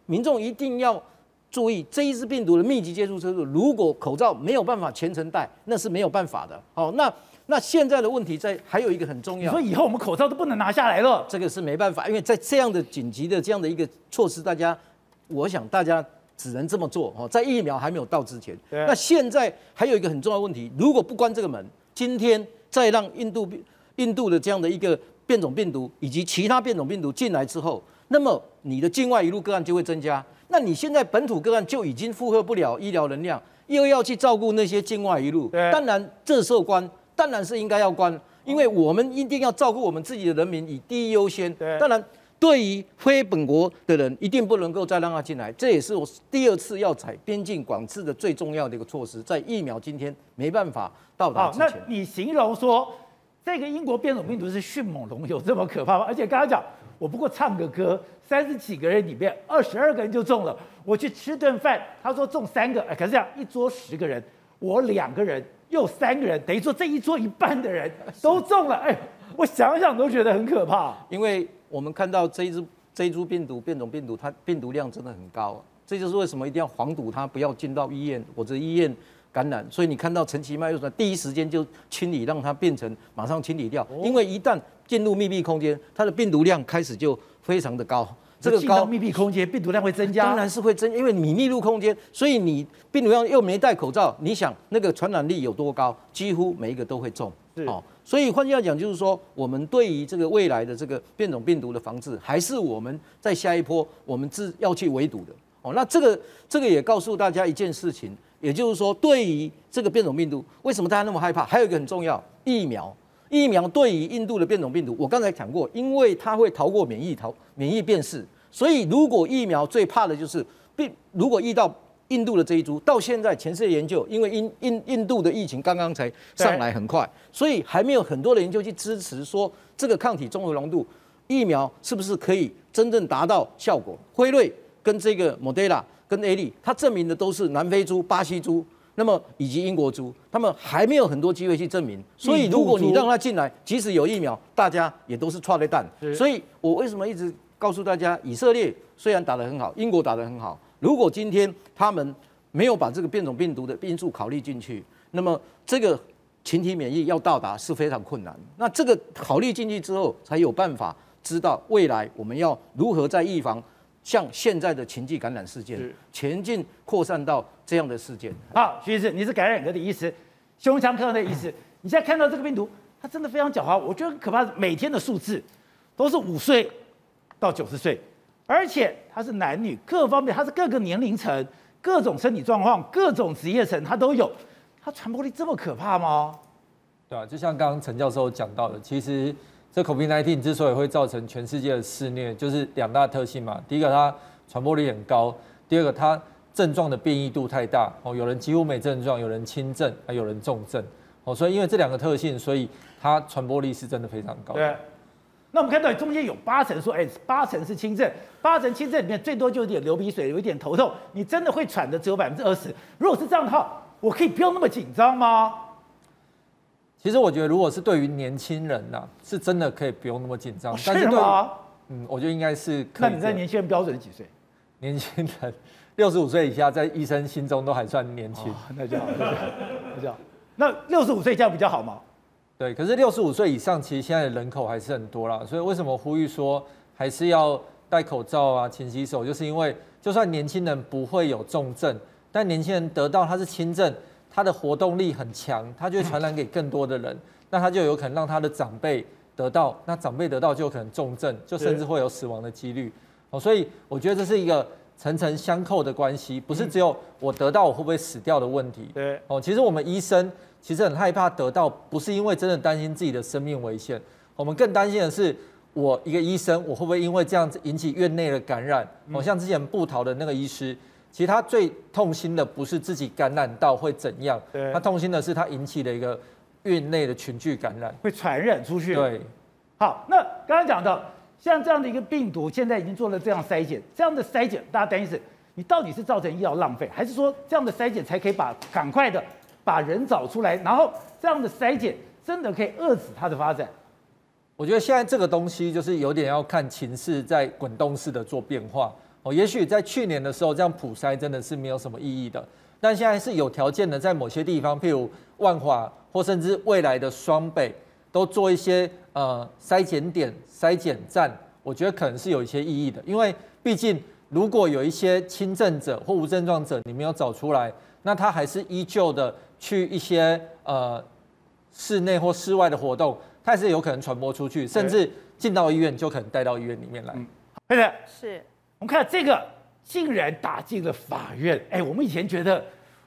民众一定要注意这一支病毒的密集接触车速。如果口罩没有办法全程戴，那是没有办法的。好，那那现在的问题在还有一个很重要，所以以后我们口罩都不能拿下来了，这个是没办法，因为在这样的紧急的这样的一个措施，大家，我想大家。只能这么做哦，在疫苗还没有到之前。那现在还有一个很重要的问题，如果不关这个门，今天再让印度印度的这样的一个变种病毒以及其他变种病毒进来之后，那么你的境外一路个案就会增加。那你现在本土个案就已经负荷不了医疗能量，又要去照顾那些境外一路。当然这时候关，当然是应该要关，因为我们一定要照顾我们自己的人民以第一优先。当然。对于非本国的人，一定不能够再让他进来，这也是我第二次要采边境管制的最重要的一个措施。在疫苗今天没办法到达之前，那你形容说这个英国变种病毒是迅猛龙，有这么可怕吗？而且刚刚讲，我不过唱个歌，三十几个人里面二十二个人就中了。我去吃顿饭，他说中三个，哎，可是这样一桌十个人，我两个人又三个人，等于说这一桌一半的人都中了，哎，我想想都觉得很可怕，因为。我们看到这一支这一株病毒变种病毒，它病毒量真的很高，这就是为什么一定要防堵它，不要进到医院或者医院感染。所以你看到陈其迈又说，第一时间就清理，让它变成马上清理掉，因为一旦进入密闭空间，它的病毒量开始就非常的高。这个高密闭空间病毒量会增加，当然是会增，因为你密入空间，所以你病毒量又没戴口罩，你想那个传染力有多高？几乎每一个都会中。哦，所以换句话讲，就是说，我们对于这个未来的这个变种病毒的防治，还是我们在下一波我们自要去围堵的。哦，那这个这个也告诉大家一件事情，也就是说，对于这个变种病毒，为什么大家那么害怕？还有一个很重要，疫苗。疫苗对于印度的变种病毒，我刚才讲过，因为它会逃过免疫逃免疫辨识，所以如果疫苗最怕的就是病，如果遇到。印度的这一株到现在全世界研究，因为印印印度的疫情刚刚才上来很快，所以还没有很多的研究去支持说这个抗体综合浓度疫苗是不是可以真正达到效果。辉瑞跟这个莫德拉跟 A 利，它证明的都是南非猪、巴西猪，那么以及英国猪，他们还没有很多机会去证明。所以如果你让他进来，即使有疫苗，大家也都是踹的蛋。所以我为什么一直告诉大家，以色列虽然打得很好，英国打得很好。如果今天他们没有把这个变种病毒的因素考虑进去，那么这个群体免疫要到达是非常困难。那这个考虑进去之后，才有办法知道未来我们要如何在预防像现在的情境感染事件前进扩散到这样的事件。好，徐医师，你是感染科的医师，胸腔科的医师，[laughs] 你现在看到这个病毒，它真的非常狡猾，我觉得很可怕。每天的数字都是五岁到九十岁。而且它是男女各方面，它是各个年龄层、各种身体状况、各种职业层，它都有。它传播力这么可怕吗？对啊，就像刚刚陈教授讲到的，其实这 COVID-19 之所以会造成全世界的肆虐，就是两大特性嘛。第一个，它传播力很高；第二个，它症状的变异度太大。哦，有人几乎没症状，有人轻症，还有人重症。哦，所以因为这两个特性，所以它传播力是真的非常高。对。那我们看到中间有八成说，哎，八成是轻症，八成轻症里面最多就有点流鼻水，有一点头痛，你真的会喘的只有百分之二十。如果是这样的话，我可以不用那么紧张吗？其实我觉得，如果是对于年轻人呐、啊，是真的可以不用那么紧张。但是吗？嗯，我觉得应该是。那你在年轻人标准是几岁？年轻人 [laughs] 六十五岁以下，在医生心中都还算年轻。哦、那就好，那就好。那六十五岁以下比较好吗？对，可是六十五岁以上，其实现在的人口还是很多啦，所以为什么呼吁说还是要戴口罩啊、勤洗手，就是因为就算年轻人不会有重症，但年轻人得到他是轻症，他的活动力很强，他就会传染给更多的人，那他就有可能让他的长辈得到，那长辈得到就有可能重症，就甚至会有死亡的几率。哦，所以我觉得这是一个层层相扣的关系，不是只有我得到我会不会死掉的问题。对，哦，其实我们医生。其实很害怕得到，不是因为真的担心自己的生命危险，我们更担心的是我一个医生，我会不会因为这样子引起院内的感染？哦像之前布桃的那个医师，其实他最痛心的不是自己感染到会怎样，对他痛心的是他引起了一个院内的群聚感染，会传染出去。对，好，那刚刚讲到像这样的一个病毒，现在已经做了这样筛检，这样的筛检，大家担心是，你到底是造成医疗浪费，还是说这样的筛检才可以把赶快的把人找出来，然后这样的筛检真的可以遏止它的发展？我觉得现在这个东西就是有点要看情势在滚动式的做变化哦。也许在去年的时候，这样普筛真的是没有什么意义的，但现在是有条件的，在某些地方，譬如万华或甚至未来的双北，都做一些呃筛检点、筛检站，我觉得可能是有一些意义的。因为毕竟如果有一些轻症者或无症状者你没有找出来，那他还是依旧的去一些呃室内或室外的活动。他也是有可能传播出去，甚至进到医院就可能带到医院里面来。对的，是我们看这个竟然打进了法院。哎，我们以前觉得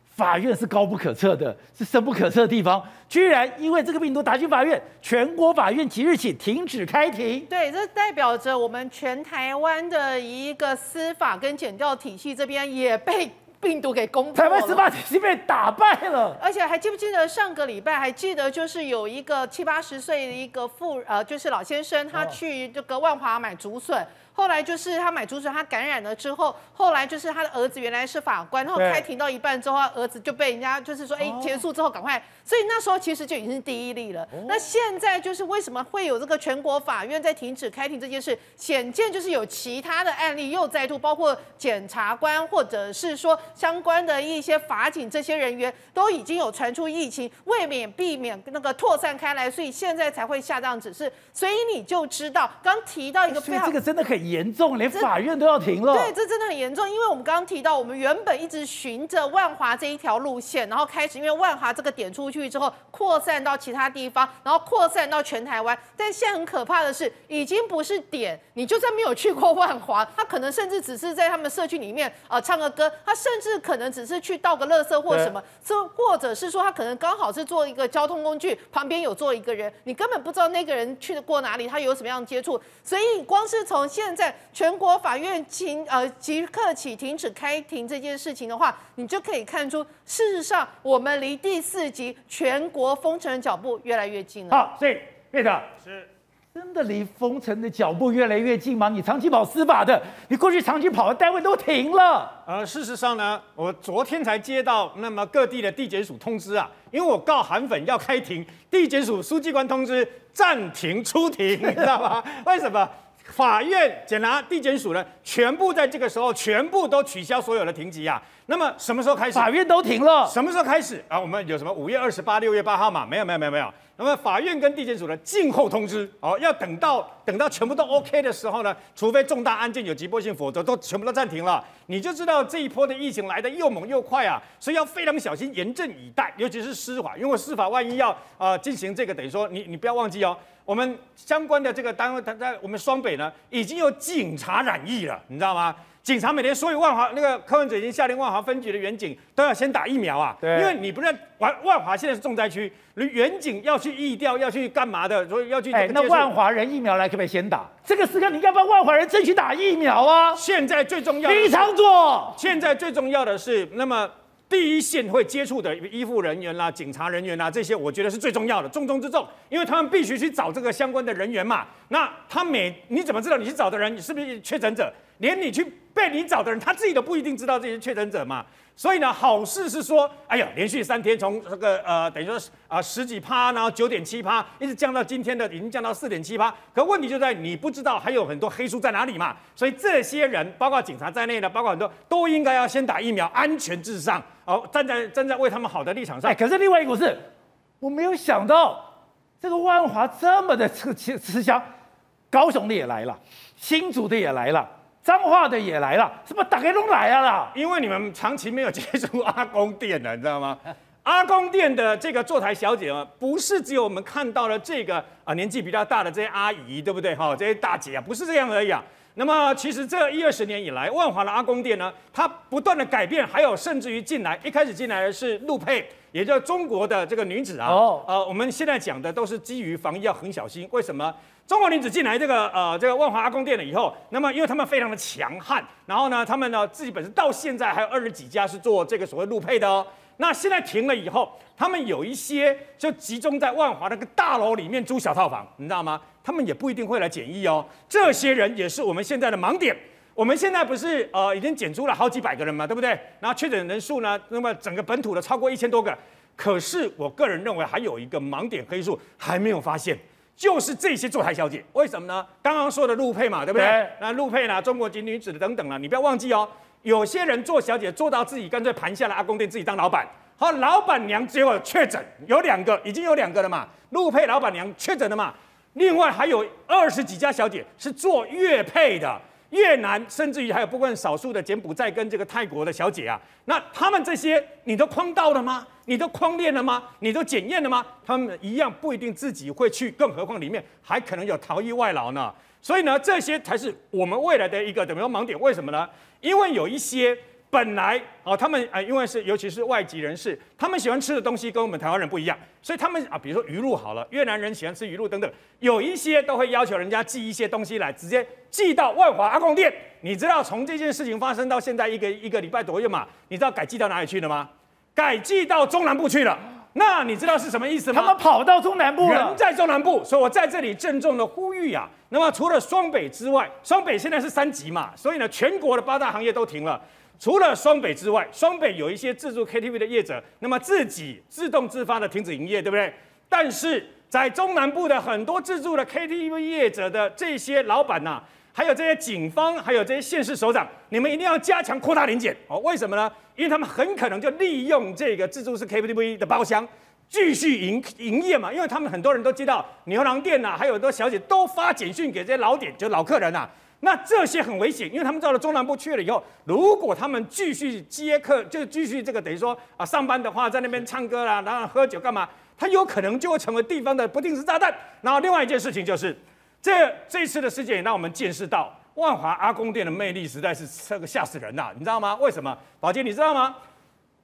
法院是高不可测的，是深不可测的地方，居然因为这个病毒打进法院，全国法院即日起停止开庭。对，这代表着我们全台湾的一个司法跟检调体系这边也被。病毒给攻台湾司法体系被打败了。而且还记不记得上个礼拜？还记得就是有一个七八十岁的一个妇呃，就是老先生，他去这个万华买竹笋。后来就是他买竹笋，他感染了之后，后来就是他的儿子原来是法官，然后开庭到一半之后，他儿子就被人家就是说，哎，结束之后赶快，所以那时候其实就已经是第一例了。那现在就是为什么会有这个全国法院在停止开庭这件事？显见就是有其他的案例又再度，包括检察官或者是说相关的一些法警这些人员都已经有传出疫情，未免避免那个扩散开来，所以现在才会下这样指示。所以你就知道，刚提到一个非常，这个真的很。严重，连法院都要停了。对，这真的很严重，因为我们刚刚提到，我们原本一直循着万华这一条路线，然后开始，因为万华这个点出去之后，扩散到其他地方，然后扩散到全台湾。但现在很可怕的是，已经不是点，你就算没有去过万华，他可能甚至只是在他们社区里面呃唱个歌，他甚至可能只是去倒个垃圾或什么，这或者是说他可能刚好是坐一个交通工具，旁边有坐一个人，你根本不知道那个人去过哪里，他有什么样的接触，所以光是从现在。全国法院停呃即刻起停止开庭这件事情的话，你就可以看出，事实上我们离第四级全国封城的脚步越来越近了。好，所以院长是真的离封城的脚步越来越近吗？你长期跑司法的，你过去长期跑的单位都停了。呃，事实上呢，我昨天才接到那么各地的地检署通知啊，因为我告韩粉要开庭，地检署书记官通知暂停出庭，[laughs] 你知道吗？为什么？法院、检察、地检署呢，全部在这个时候全部都取消所有的停级啊。那么什么时候开始？法院都停了。什么时候开始啊？我们有什么五月二十八、六月八号嘛？没有，没有，没有，没有。那么法院跟地检署呢静候通知哦，要等到等到全部都 OK 的时候呢，除非重大案件有急迫性，否则都全部都暂停了。你就知道这一波的疫情来得又猛又快啊，所以要非常小心，严阵以待，尤其是司法，因为司法万一要啊、呃、进行这个，等于说你你不要忘记哦。我们相关的这个单位，他在我们双北呢，已经有警察染疫了，你知道吗？警察每天所有万华那个柯文哲已经下令万华分局的远警都要先打疫苗啊，因为你不是万万华现在是重灾区，你远警要去疫调要去干嘛的，所以要去。哎，那万华人疫苗来可不可以先打？这个时刻你要帮万华人争取打疫苗啊！现在最重要的，非常做。现在最重要的是，那么。第一线会接触的医护人员啦、警察人员啦，这些我觉得是最重要的，重中之重，因为他们必须去找这个相关的人员嘛。那他每你怎么知道你去找的人你是不是确诊者？连你去被你找的人，他自己都不一定知道这些确诊者嘛。所以呢，好事是说，哎呀，连续三天从这个呃，等于说啊、十几趴，然后九点七趴，一直降到今天的已经降到四点七趴。可问题就在你不知道还有很多黑数在哪里嘛。所以这些人，包括警察在内的，包括很多都应该要先打疫苗，安全至上。哦，站在站在为他们好的立场上。哎，可是另外一个是，我没有想到这个万华这么的吃吃吃香，高雄的也来了，新竹的也来了。彰化的也来了，什么大家都来了啦？因为你们长期没有接触阿公店的，你知道吗？[laughs] 阿公店的这个坐台小姐啊，不是只有我们看到了这个啊年纪比较大的这些阿姨，对不对？哈，这些大姐啊，不是这样而已啊。那么其实这一二十年以来，万华的阿公店呢，它不断的改变，还有甚至于进来，一开始进来的是陆配，也就是中国的这个女子啊。哦。呃，我们现在讲的都是基于防疫要很小心。为什么？中国女子进来这个呃这个万华阿公店了以后，那么因为他们非常的强悍，然后呢，他们呢自己本身到现在还有二十几家是做这个所谓路配的哦。那现在停了以后，他们有一些就集中在万华那个大楼里面租小套房，你知道吗？他们也不一定会来检疫哦。这些人也是我们现在的盲点。我们现在不是呃已经检出了好几百个人嘛，对不对？然后确诊人数呢，那么整个本土的超过一千多个。可是我个人认为还有一个盲点黑数还没有发现，就是这些坐台小姐。为什么呢？刚刚说的陆配嘛，对不对？对那陆配呢，中国籍女子的等等了，你不要忘记哦。有些人做小姐做到自己干脆盘下了阿公店自己当老板。好，老板娘结果确诊，有两个，已经有两个了嘛。陆配老板娘确诊了嘛。另外还有二十几家小姐是做越配的，越南甚至于还有部分少数的柬埔寨跟这个泰国的小姐啊。那他们这些你都框到了吗？你都框列了吗？你都检验了吗？他们一样不一定自己会去，更何况里面还可能有逃逸外劳呢。所以呢，这些才是我们未来的一个怎么样盲点？为什么呢？因为有一些。本来哦，他们啊，因为是尤其是外籍人士，他们喜欢吃的东西跟我们台湾人不一样，所以他们啊，比如说鱼露好了，越南人喜欢吃鱼露等等，有一些都会要求人家寄一些东西来，直接寄到万华阿公店。你知道从这件事情发生到现在一个一个礼拜左右嘛？你知道改寄到哪里去了吗？改寄到中南部去了。那你知道是什么意思吗？他们跑到中南部了，人在中南部，所以我在这里郑重的呼吁啊。那么除了双北之外，双北现在是三级嘛，所以呢，全国的八大行业都停了。除了双北之外，双北有一些自助 KTV 的业者，那么自己自动自发的停止营业，对不对？但是在中南部的很多自助的 KTV 业者的这些老板呐，还有这些警方，还有这些县市首长，你们一定要加强扩大临检哦。为什么呢？因为他们很可能就利用这个自助式 KTV 的包厢继续营营业嘛，因为他们很多人都知道牛郎店呐、还有很多小姐都发简讯给这些老点，就老客人呐、那这些很危险，因为他们到了中南部去了以后，如果他们继续接客，就继续这个等于说啊上班的话，在那边唱歌啦，然后喝酒干嘛，他有可能就会成为地方的不定时炸弹。然后另外一件事情就是，这这次的事件也让我们见识到万华阿公店的魅力实在是这个吓死人呐，你知道吗？为什么？宝杰你知道吗？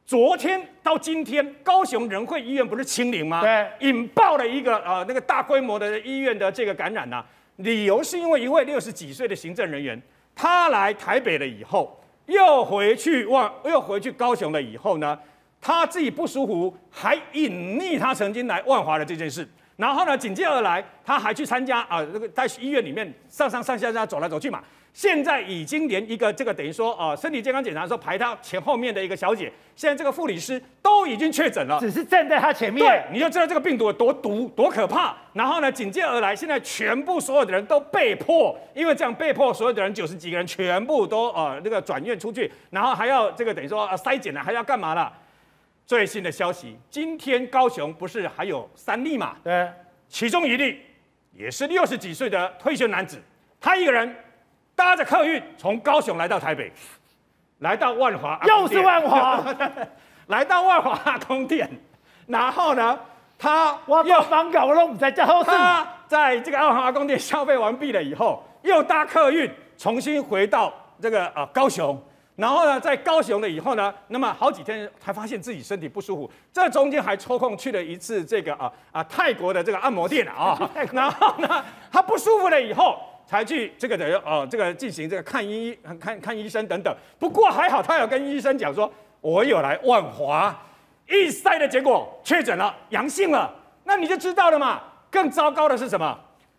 昨天到今天，高雄仁惠医院不是清零吗？对，引爆了一个呃那个大规模的医院的这个感染呐。理由是因为一位六十几岁的行政人员，他来台北了以后，又回去万，又回去高雄了以后呢，他自己不舒服，还隐匿他曾经来万华的这件事。然后呢，紧接而来，他还去参加啊，那个在医院里面上上上下下走来走去嘛。现在已经连一个这个等于说啊，身体健康检查的时候排他前后面的一个小姐，现在这个护理师都已经确诊了，只是站在他前面，对，你就知道这个病毒有多毒、多可怕。然后呢，紧接而来，现在全部所有的人都被迫，因为这样被迫，所有的人九十几个人全部都呃那个转院出去，然后还要这个等于说呃筛检了，还要干嘛了？最新的消息，今天高雄不是还有三例嘛？对，其中一例也是六十几岁的退休男子，他一个人搭着客运从高雄来到台北，来到万华，[laughs] 又是万华，[laughs] 来到万华阿公店，然后呢，他要防搞弄在最后他在这个万华阿公店消费完毕了以后，又搭客运重新回到这个呃高雄。然后呢，在高雄了以后呢，那么好几天才发现自己身体不舒服，这中间还抽空去了一次这个啊啊泰国的这个按摩店啊，[laughs] 然后呢，他不舒服了以后才去这个的呃这个进行这个看医看看医生等等。不过还好，他有跟医生讲说，我有来万华，一筛的结果确诊了阳性了，那你就知道了嘛。更糟糕的是什么？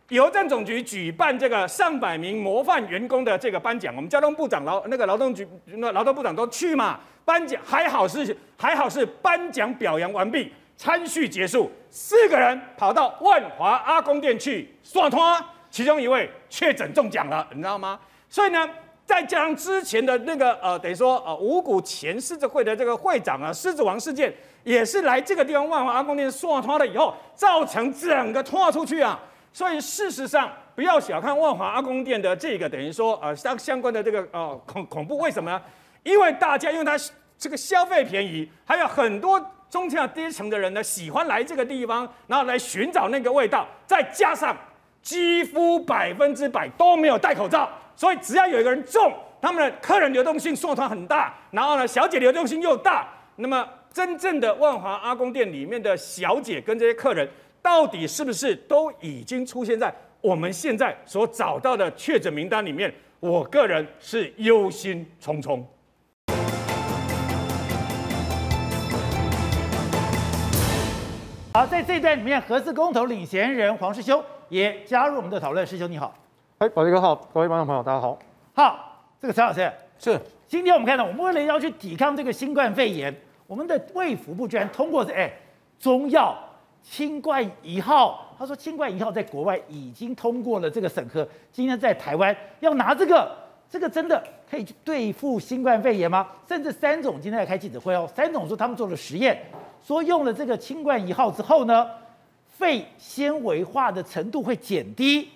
邮政总局举办这个上百名模范员工的这个颁奖，我们交通部长劳那个劳动局那劳动部长都去嘛？颁奖还好是还好是颁奖表扬完毕，餐叙结束，四个人跑到万华阿公店去耍摊，其中一位确诊中奖了，你知道吗？所以呢，再加上之前的那个呃，等于说呃五股前狮子会的这个会长啊，狮子王事件也是来这个地方万华阿公店耍摊了以后，造成整个拖出去啊。所以事实上，不要小看万华阿公店的这个等于说呃相相关的这个呃恐恐怖，为什么呢？因为大家因为它这个消费便宜，还有很多中下阶层的人呢喜欢来这个地方，然后来寻找那个味道，再加上几乎百分之百都没有戴口罩，所以只要有一个人中，他们的客人流动性缩团很大，然后呢，小姐流动性又大，那么真正的万华阿公店里面的小姐跟这些客人，到底是不是都已经出现在我们现在所找到的确诊名单里面？我个人是忧心忡忡。好，在这一段里面，核四公投领衔人黄师兄也加入我们的讨论。师兄你好，哎，宝杰哥好，各位观众朋友大家好。好，这个陈老师是，今天我们看到，我们为了要去抵抗这个新冠肺炎，我们的卫福部居然通过这哎中药清冠一号，他说清冠一号在国外已经通过了这个审核，今天在台湾要拿这个，这个真的可以去对付新冠肺炎吗？甚至三总今天在开记者会哦，三总说他们做了实验。说用了这个清冠一号之后呢，肺纤维化的程度会减低。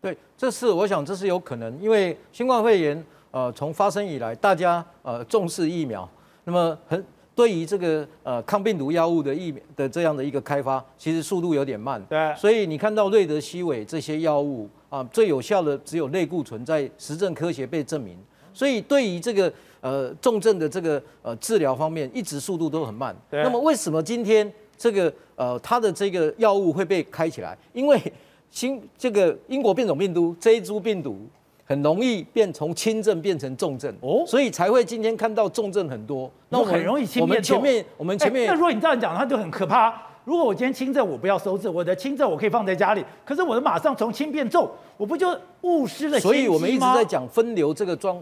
对，这是我想这是有可能，因为新冠肺炎呃从发生以来，大家呃重视疫苗，那么很对于这个呃抗病毒药物的疫苗的这样的一个开发，其实速度有点慢。对，所以你看到瑞德西韦这些药物啊，最有效的只有类固醇，在实证科学被证明。所以对于这个呃重症的这个呃治疗方面，一直速度都很慢。那么为什么今天这个呃它的这个药物会被开起来？因为 [laughs] 新这个英国变种病毒这一株病毒很容易变从轻症变成重症哦，所以才会今天看到重症很多。那我很容易轻。我们前面我们前面，那如果你这样讲，它就很可怕。如果我今天轻症，我不要收治，我的轻症我可以放在家里，可是我的马上从轻变重，我不就误失了？所以我们一直在讲分流这个状。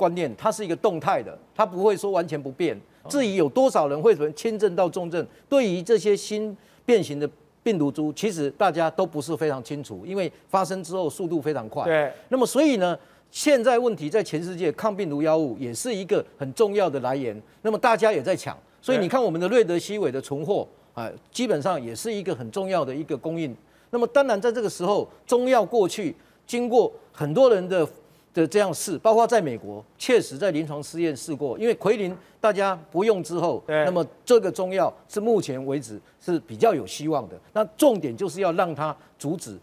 观念，它是一个动态的，它不会说完全不变。至于有多少人会从轻症到重症，对于这些新变形的病毒株，其实大家都不是非常清楚，因为发生之后速度非常快。对。那么所以呢，现在问题在全世界，抗病毒药物也是一个很重要的来源。那么大家也在抢，所以你看我们的瑞德西韦的存货啊，基本上也是一个很重要的一个供应。那么当然在这个时候，中药过去经过很多人的。的这样试，包括在美国，确实在临床试验试过，因为奎林大家不用之后，那么这个中药是目前为止是比较有希望的。那重点就是要让它阻止，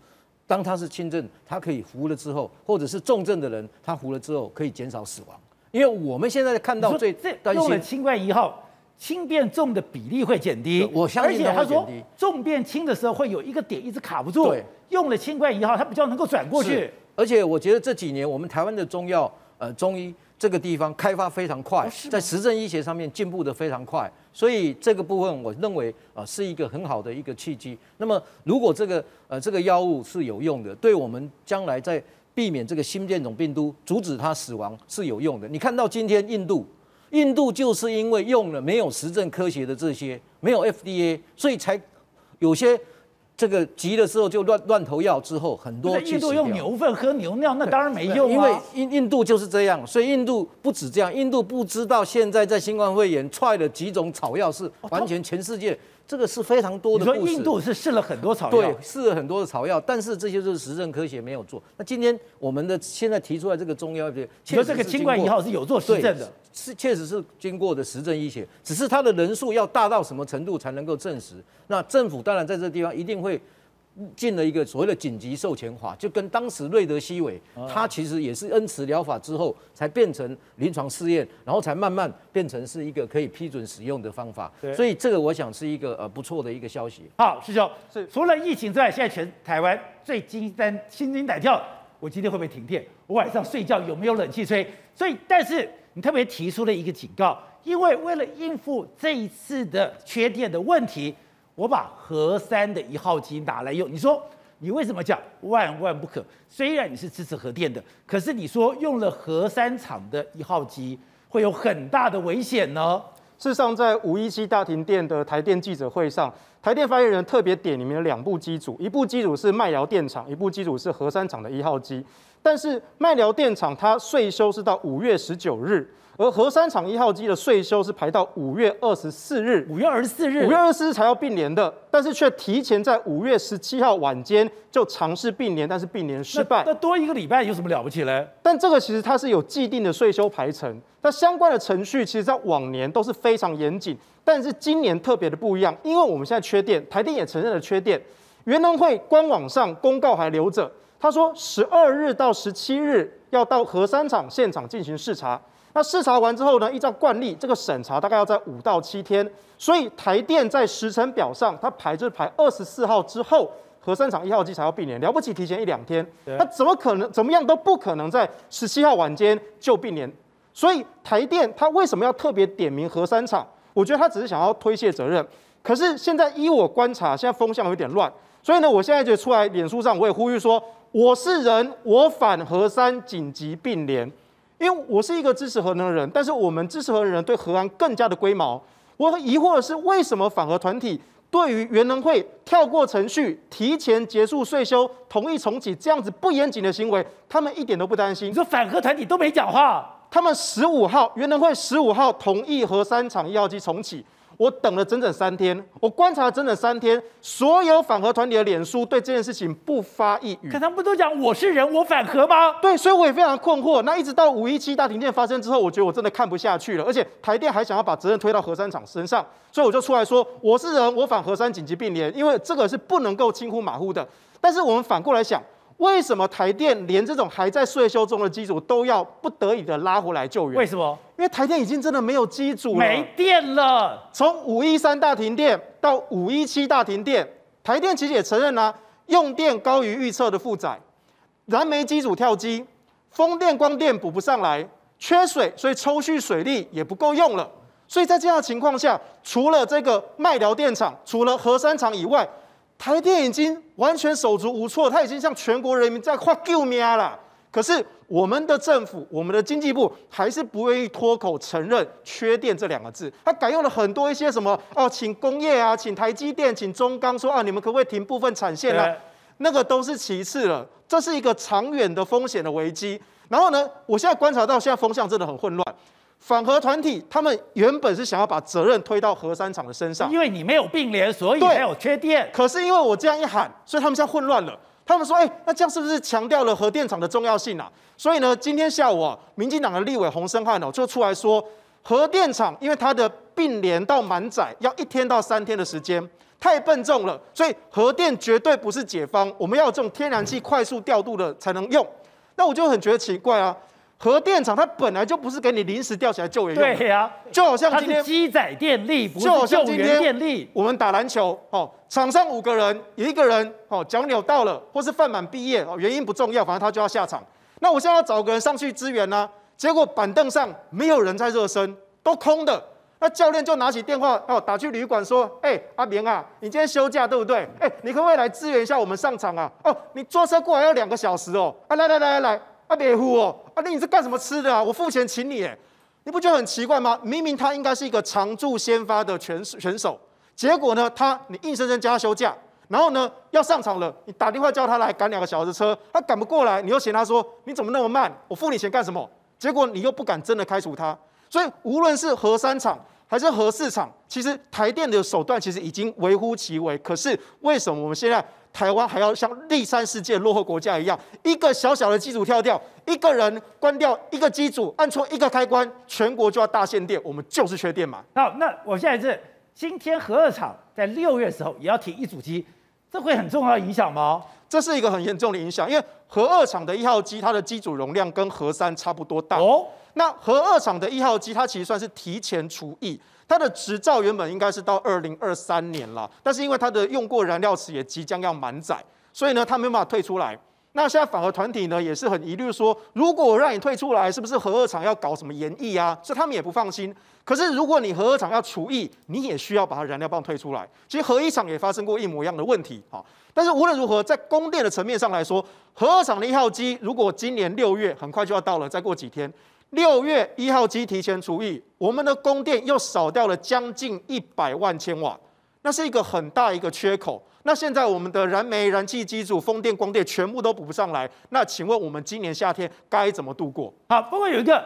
当它是轻症，它可以服了之后，或者是重症的人，他服了之后可以减少死亡。因为我们现在看到最这用了清冠一号，轻变重的比例会减低。我相信它会减低。重变轻的时候会有一个点一直卡不住。对，用了清冠一号，它比较能够转过去。而且我觉得这几年我们台湾的中药，呃，中医这个地方开发非常快，在实证医学上面进步的非常快，所以这个部分我认为啊是一个很好的一个契机。那么如果这个呃这个药物是有用的，对我们将来在避免这个新变种病毒，阻止它死亡是有用的。你看到今天印度，印度就是因为用了没有实证科学的这些，没有 FDA，所以才有些。这个急的时候就乱乱投药，之后很多印度用牛粪喝牛尿，那当然没用啊。因为印印度就是这样，所以印度不止这样，印度不知道现在在新冠肺炎踹了几种草药是完全全世界。这个是非常多的。你说印度是试了很多草药，对，试了很多的草药，但是这些就是实证科学没有做。那今天我们的现在提出来这个中药，对，你说这个清冠一号是有做实证的，是确实是经过的实证医学，只是它的人数要大到什么程度才能够证实？那政府当然在这个地方一定会。进了一个所谓的紧急授权法，就跟当时瑞德西韦，它其实也是恩慈疗法之后才变成临床试验，然后才慢慢变成是一个可以批准使用的方法。所以这个我想是一个呃不错的一个消息。好，师兄，是除了疫情之外，现在全台湾最惊胆心惊胆跳，我今天会不会停电？我晚上睡觉有没有冷气吹？所以，但是你特别提出了一个警告，因为为了应付这一次的缺电的问题。我把核三的一号机拿来用，你说你为什么讲万万不可？虽然你是支持核电的，可是你说用了核三厂的一号机会有很大的危险呢？事实上，在五一七大停电的台电记者会上，台电发言人特别点里面两部机组，一部机组是麦寮电厂，一部机组是核三厂的一号机。但是麦寮电厂它税收是到五月十九日。而核三厂一号机的岁修是排到五月二十四日，五月二十四日，五月二十四日才要并联的，但是却提前在五月十七号晚间就尝试并联，但是并联失败。那多一个礼拜有什么了不起嘞？但这个其实它是有既定的岁修排程，那相关的程序其实在往年都是非常严谨，但是今年特别的不一样，因为我们现在缺电，台电也承认了缺电，原能会官网上公告还留着。他说十二日到十七日要到核三厂现场进行视察。那视察完之后呢，依照惯例，这个审查大概要在五到七天。所以台电在时程表上，它排就是排二十四号之后，核三厂一号机才要并联，了不起提前一两天。那怎么可能？怎么样都不可能在十七号晚间就并联。所以台电它为什么要特别点名核三厂？我觉得他只是想要推卸责任。可是现在依我观察，现在风向有点乱。所以呢，我现在就出来脸书上，我也呼吁说，我是人，我反核三紧急并联，因为我是一个支持核能的人，但是我们支持核能的人对核安更加的龟毛。我很疑惑的是，为什么反核团体对于原能会跳过程序、提前结束税修、同意重启这样子不严谨的行为，他们一点都不担心？你说反核团体都没讲话，他们十五号原能会十五号同意核三厂一号机重启。我等了整整三天，我观察了整整三天，所有反核团体的脸书对这件事情不发一语。可他们不都讲我是人，我反核吗？对，所以我也非常困惑。那一直到五一七大停电发生之后，我觉得我真的看不下去了，而且台电还想要把责任推到核三厂身上，所以我就出来说我是人，我反核三紧急并联，因为这个是不能够轻忽马虎的。但是我们反过来想。为什么台电连这种还在税修中的机组都要不得已的拉回来救援？为什么？因为台电已经真的没有机组了，没电了。从五一三大停电到五一七大停电，台电其实也承认啦，用电高于预测的负载，燃煤机组跳机，风电光电补不上来，缺水，所以抽蓄水力也不够用了。所以在这样的情况下，除了这个麦寮电厂，除了核三厂以外，台电已经完全手足无措，他已经向全国人民在画救命了。可是我们的政府，我们的经济部还是不愿意脱口承认缺电这两个字，他改用了很多一些什么哦，请工业啊，请台积电，请中钢说啊，你们可不可以停部分产线啊？那个都是其次了，这是一个长远的风险的危机。然后呢，我现在观察到现在风向真的很混乱。反核团体他们原本是想要把责任推到核三厂的身上，因为你没有并联，所以才有缺电。可是因为我这样一喊，所以他们现在混乱了。他们说：“哎，那这样是不是强调了核电厂的重要性啊？”所以呢，今天下午啊，民进党的立委洪生汉哦就出来说，核电厂因为它的并联到满载要一天到三天的时间，太笨重了，所以核电绝对不是解方。我们要有这种天然气快速调度的才能用。那我就很觉得奇怪啊。核电厂它本来就不是给你临时吊起来救援用的，对呀、啊，就好像今天机载电力，不是救援电力。我们打篮球，哦，场上五个人，有一个人哦脚扭到了，或是犯满毕业，哦原因不重要，反正他就要下场。那我现在要找个人上去支援呢、啊，结果板凳上没有人在热身，都空的。那教练就拿起电话哦打去旅馆说，哎、欸、阿明啊，你今天休假对不对？哎、欸，你可不可以来支援一下我们上场啊？哦，你坐车过来要两个小时哦。啊来来来来来。啊别呼哦！啊你你是干什么吃的啊？我付钱请你诶，你不觉得很奇怪吗？明明他应该是一个常驻先发的选选手，结果呢，他你硬生生叫他休假，然后呢要上场了，你打电话叫他来赶两个小时车，他赶不过来，你又嫌他说你怎么那么慢？我付你钱干什么？结果你又不敢真的开除他，所以无论是核三厂还是核四厂，其实台电的手段其实已经微乎其微。可是为什么我们现在？台湾还要像第三世界落后国家一样，一个小小的机组跳掉，一个人关掉一个机组，按错一个开关，全国就要大限电，我们就是缺电嘛。好，那我现在是今天核二厂在六月的时候也要停一组机，这会很重要的影响吗？这是一个很严重的影响，因为核二厂的一号机它的机组容量跟核三差不多大哦。那核二厂的一号机它其实算是提前除役。它的执照原本应该是到二零二三年了，但是因为它的用过燃料池也即将要满载，所以呢，它没有办法退出来。那现在反核团体呢也是很疑虑说，如果我让你退出来，是不是核二厂要搞什么延役啊？所以他们也不放心。可是如果你核二厂要除役，你也需要把它燃料棒退出来。其实核一厂也发生过一模一样的问题啊。但是无论如何，在供电的层面上来说，核二厂的一号机如果今年六月很快就要到了，再过几天。六月一号机提前除役，我们的供电又少掉了将近一百万千瓦，那是一个很大一个缺口。那现在我们的燃煤、燃气机组、风电、光电全部都补不上来，那请问我们今年夏天该怎么度过？好，不过有一个，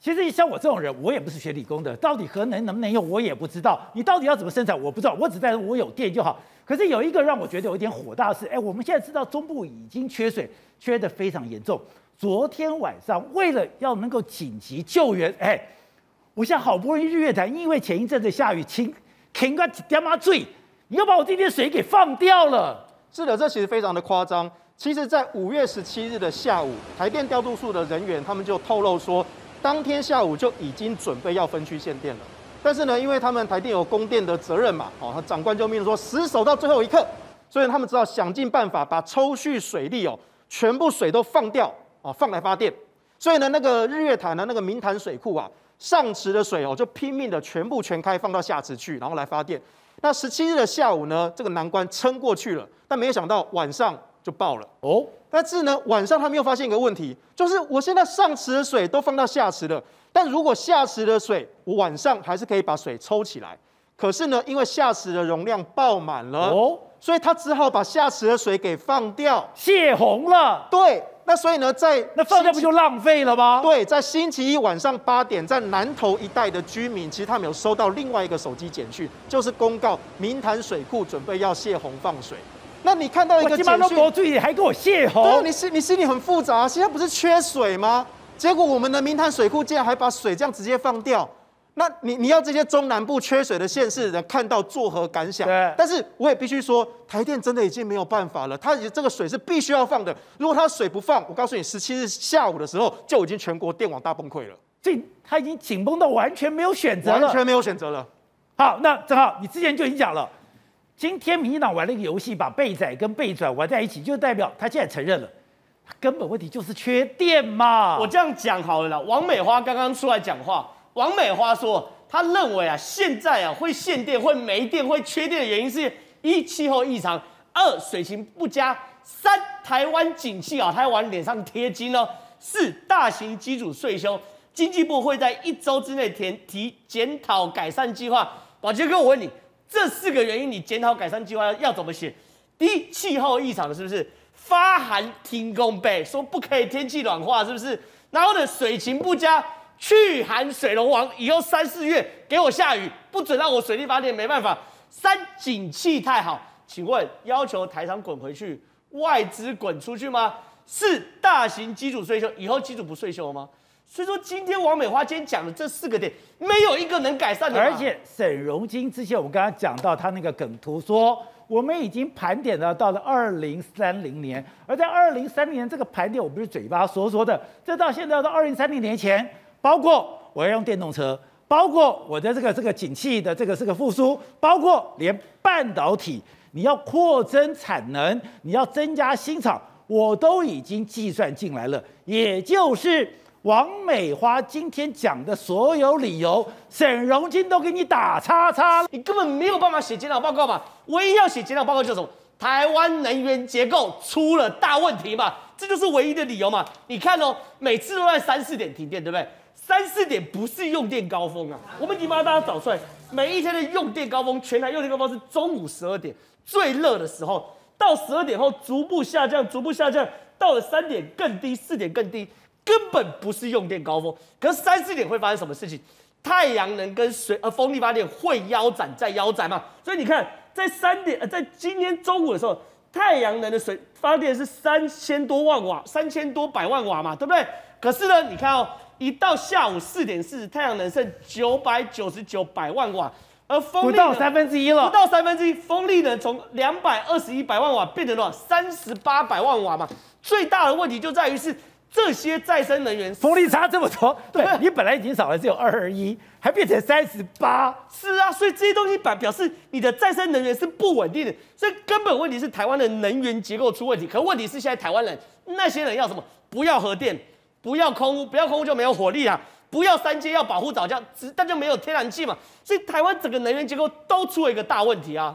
其实像我这种人，我也不是学理工的，到底核能能不能用，我也不知道。你到底要怎么生产，我不知道，我只在乎我有电就好。可是有一个让我觉得有一点火大的是，哎，我们现在知道中部已经缺水，缺得非常严重。昨天晚上，为了要能够紧急救援，哎，我现在好不容易日月潭，因为前一阵子下雨，停停个几点嘛醉，你要把我这点水给放掉了。是的，这其实非常的夸张。其实，在五月十七日的下午，台电调度处的人员他们就透露说，当天下午就已经准备要分区限电了。但是呢，因为他们台电有供电的责任嘛，哦，长官就命令说死守到最后一刻，所以他们只好想尽办法把抽蓄水力哦，全部水都放掉哦，放来发电。所以呢，那个日月潭的那个明潭水库啊，上池的水哦，就拼命的全部全开放到下池去，然后来发电。那十七日的下午呢，这个难关撑过去了，但没有想到晚上就爆了哦。但是呢，晚上他们又发现一个问题，就是我现在上池的水都放到下池了，但如果下池的水，我晚上还是可以把水抽起来。可是呢，因为下池的容量爆满了哦，所以他只好把下池的水给放掉，泄洪了。对。那所以呢，在那放掉不就浪费了吗？对，在星期一晚上八点，在南投一带的居民，其实他们有收到另外一个手机简讯，就是公告明潭水库准备要泄洪放水。那你看到一个简讯，还给我泄洪？对，你心你心里很复杂，现在不是缺水吗？结果我们的明潭水库竟然还把水这样直接放掉。那你你要这些中南部缺水的县市人看到作何感想？对，但是我也必须说，台电真的已经没有办法了，它这个水是必须要放的。如果它水不放，我告诉你，十七日下午的时候就已经全国电网大崩溃了。这它已经紧绷到完全没有选择了，完全没有选择了。好，那正好你之前就已经讲了，今天民进党玩了一个游戏，把备载跟备转玩在一起，就代表他现在承认了，他根本问题就是缺电嘛。我这样讲好了啦，王美花刚刚出来讲话。王美花说，她认为啊，现在啊会限电、会没电、会缺电的原因是：一气候异常，二水情不佳，三台湾景气啊，他要往脸上贴金哦，四大型机组岁修，经济部会在一周之内填提检讨改善计划。宝杰哥，我问你，这四个原因你检讨改善计划要要怎么写？第一，气候异常是不是？发函停工备，说不可以天气暖化是不是？然后呢，水情不佳。去寒水龙王，以后三四月给我下雨，不准让我水力发电，没办法。三景气太好，请问要求台商滚回去，外资滚出去吗？四大型机组税收，以后机组不税收吗？所以说今天王美花今天讲的这四个点，没有一个能改善的。而且沈荣金之前我们刚刚讲到他那个梗图说，我们已经盘点了到了二零三零年，而在二零三零年这个盘点，我不是嘴巴说说的，这到现在要到二零三零年前。包括我要用电动车，包括我的这个这个景气的这个这个复苏，包括连半导体，你要扩增产能，你要增加新厂，我都已经计算进来了。也就是王美花今天讲的所有理由，沈荣金都给你打叉叉了，你根本没有办法写检讨报告嘛。唯一要写检讨报告就是什么？台湾能源结构出了大问题嘛，这就是唯一的理由嘛。你看哦，每次都在三四点停电，对不对？三四点不是用电高峰啊，我们已经帮大家找出来，每一天的用电高峰，全台用电高峰是中午十二点最热的时候，到十二点后逐步下降，逐步下降，到了三点更低，四点更低，根本不是用电高峰。可是三四点会发生什么事情？太阳能跟水呃风力发电会腰斩再腰斩嘛？所以你看，在三点呃在今天中午的时候，太阳能的水发电是三千多万瓦，三千多百万瓦嘛，对不对？可是呢，你看哦。一到下午四点四十，太阳能剩九百九十九百万瓦，而风力不到三分之一了，不到三分之一，风力呢从两百二十一百万瓦变成了三十八百万瓦嘛。最大的问题就在于是这些再生能源风力差这么多，[laughs] 对，你本来已经少了只有二二一，还变成三十八，是啊，所以这些东西表表示你的再生能源是不稳定的，这根本问题是台湾的能源结构出问题。可问题是现在台湾人那些人要什么？不要核电。不要空屋，不要空屋就没有火力啊！不要三阶，要保护早教，但就没有天然气嘛。所以台湾整个能源结构都出了一个大问题啊！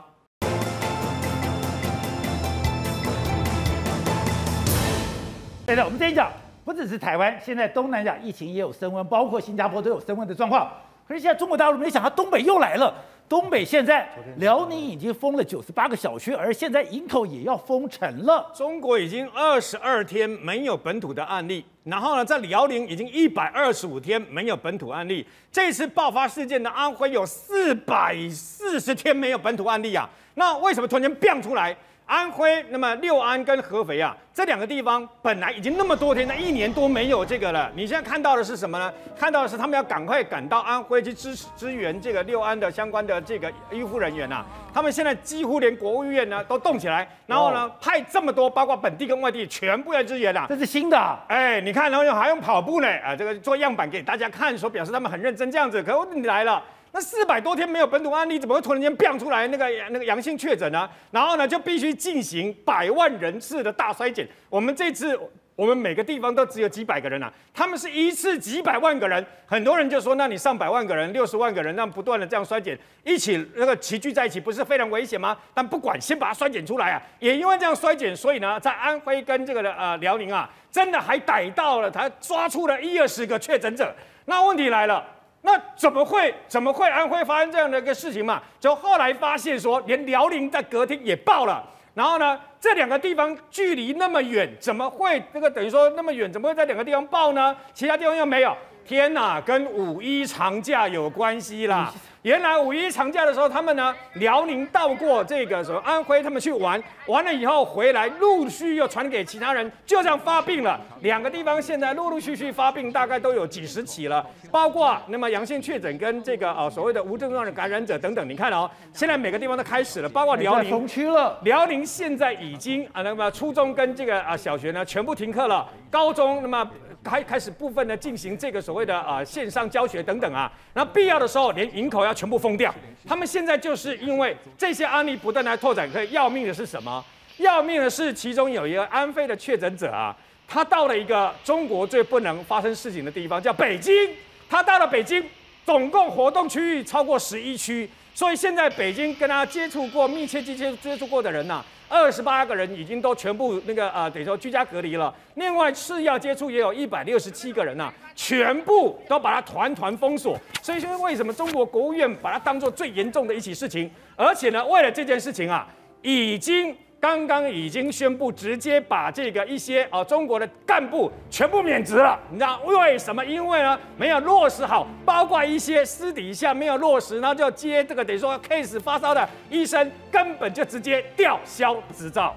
对的，我们这一讲不只是台湾，现在东南亚疫情也有升温，包括新加坡都有升温的状况。可是现在中国大陆没想到东北又来了。东北现在，辽宁已经封了九十八个小区，而现在营口也要封城了。中国已经二十二天没有本土的案例，然后呢，在辽宁已经一百二十五天没有本土案例。这次爆发事件的安徽有四百四十天没有本土案例啊。那为什么突然间变出来？安徽，那么六安跟合肥啊，这两个地方本来已经那么多天，那一年多没有这个了。你现在看到的是什么呢？看到的是他们要赶快赶到安徽去支支援这个六安的相关的这个医护人员呐、啊。他们现在几乎连国务院呢都动起来，然后呢派这么多，包括本地跟外地全部要支援了、啊。这是新的，哎，你看，然后还用跑步呢，啊，这个做样板给大家看，说表示他们很认真这样子。可问题来了。那四百多天没有本土案例，怎么会突然间变出来那个那个阳性确诊呢？然后呢，就必须进行百万人次的大筛检。我们这次我们每个地方都只有几百个人啊，他们是一次几百万个人。很多人就说，那你上百万个人、六十万个人，那不断的这样筛检，一起那个齐聚在一起，不是非常危险吗？但不管，先把它筛检出来啊。也因为这样筛检，所以呢，在安徽跟这个呃辽宁啊，真的还逮到了，他抓出了一二十个确诊者。那问题来了。那怎么会怎么会安徽发生这样的一个事情嘛？就后来发现说，连辽宁在隔天也爆了。然后呢，这两个地方距离那么远，怎么会这个等于说那么远，怎么会在两个地方爆呢？其他地方又没有？天哪，跟五一长假有关系啦。原来五一长假的时候，他们呢，辽宁到过这个什么安徽，他们去玩，完了以后回来，陆续又传给其他人，就这样发病了。两个地方现在陆陆续续发病，大概都有几十起了，包括那么阳性确诊跟这个呃所谓的无症状的感染者等等。你看哦，现在每个地方都开始了，包括辽宁封区了。辽宁现在已经啊，那么初中跟这个啊小学呢全部停课了，高中那么。开开始部分的进行这个所谓的啊线上教学等等啊，然后必要的时候连营口要要全部封掉。他们现在就是因为这些案例不断来拓展，可以要命的是什么？要命的是其中有一个安徽的确诊者啊，他到了一个中国最不能发生事情的地方，叫北京。他到了北京，总共活动区域超过十一区，所以现在北京跟他接触过、密切接接触过的人呐、二十八个人已经都全部那个、呃，等于说居家隔离了。另外次要接触也有一百六十七个人呐、全部都把它团团封锁。所以说，为什么中国国务院把它当做最严重的一起事情？而且呢，为了这件事情啊，已经。刚刚已经宣布，直接把这个一些啊中国的干部全部免职了。你知道为什么？因为呢没有落实好，包括一些私底下没有落实，然后就接这个等于说 case 发烧的医生，根本就直接吊销执照。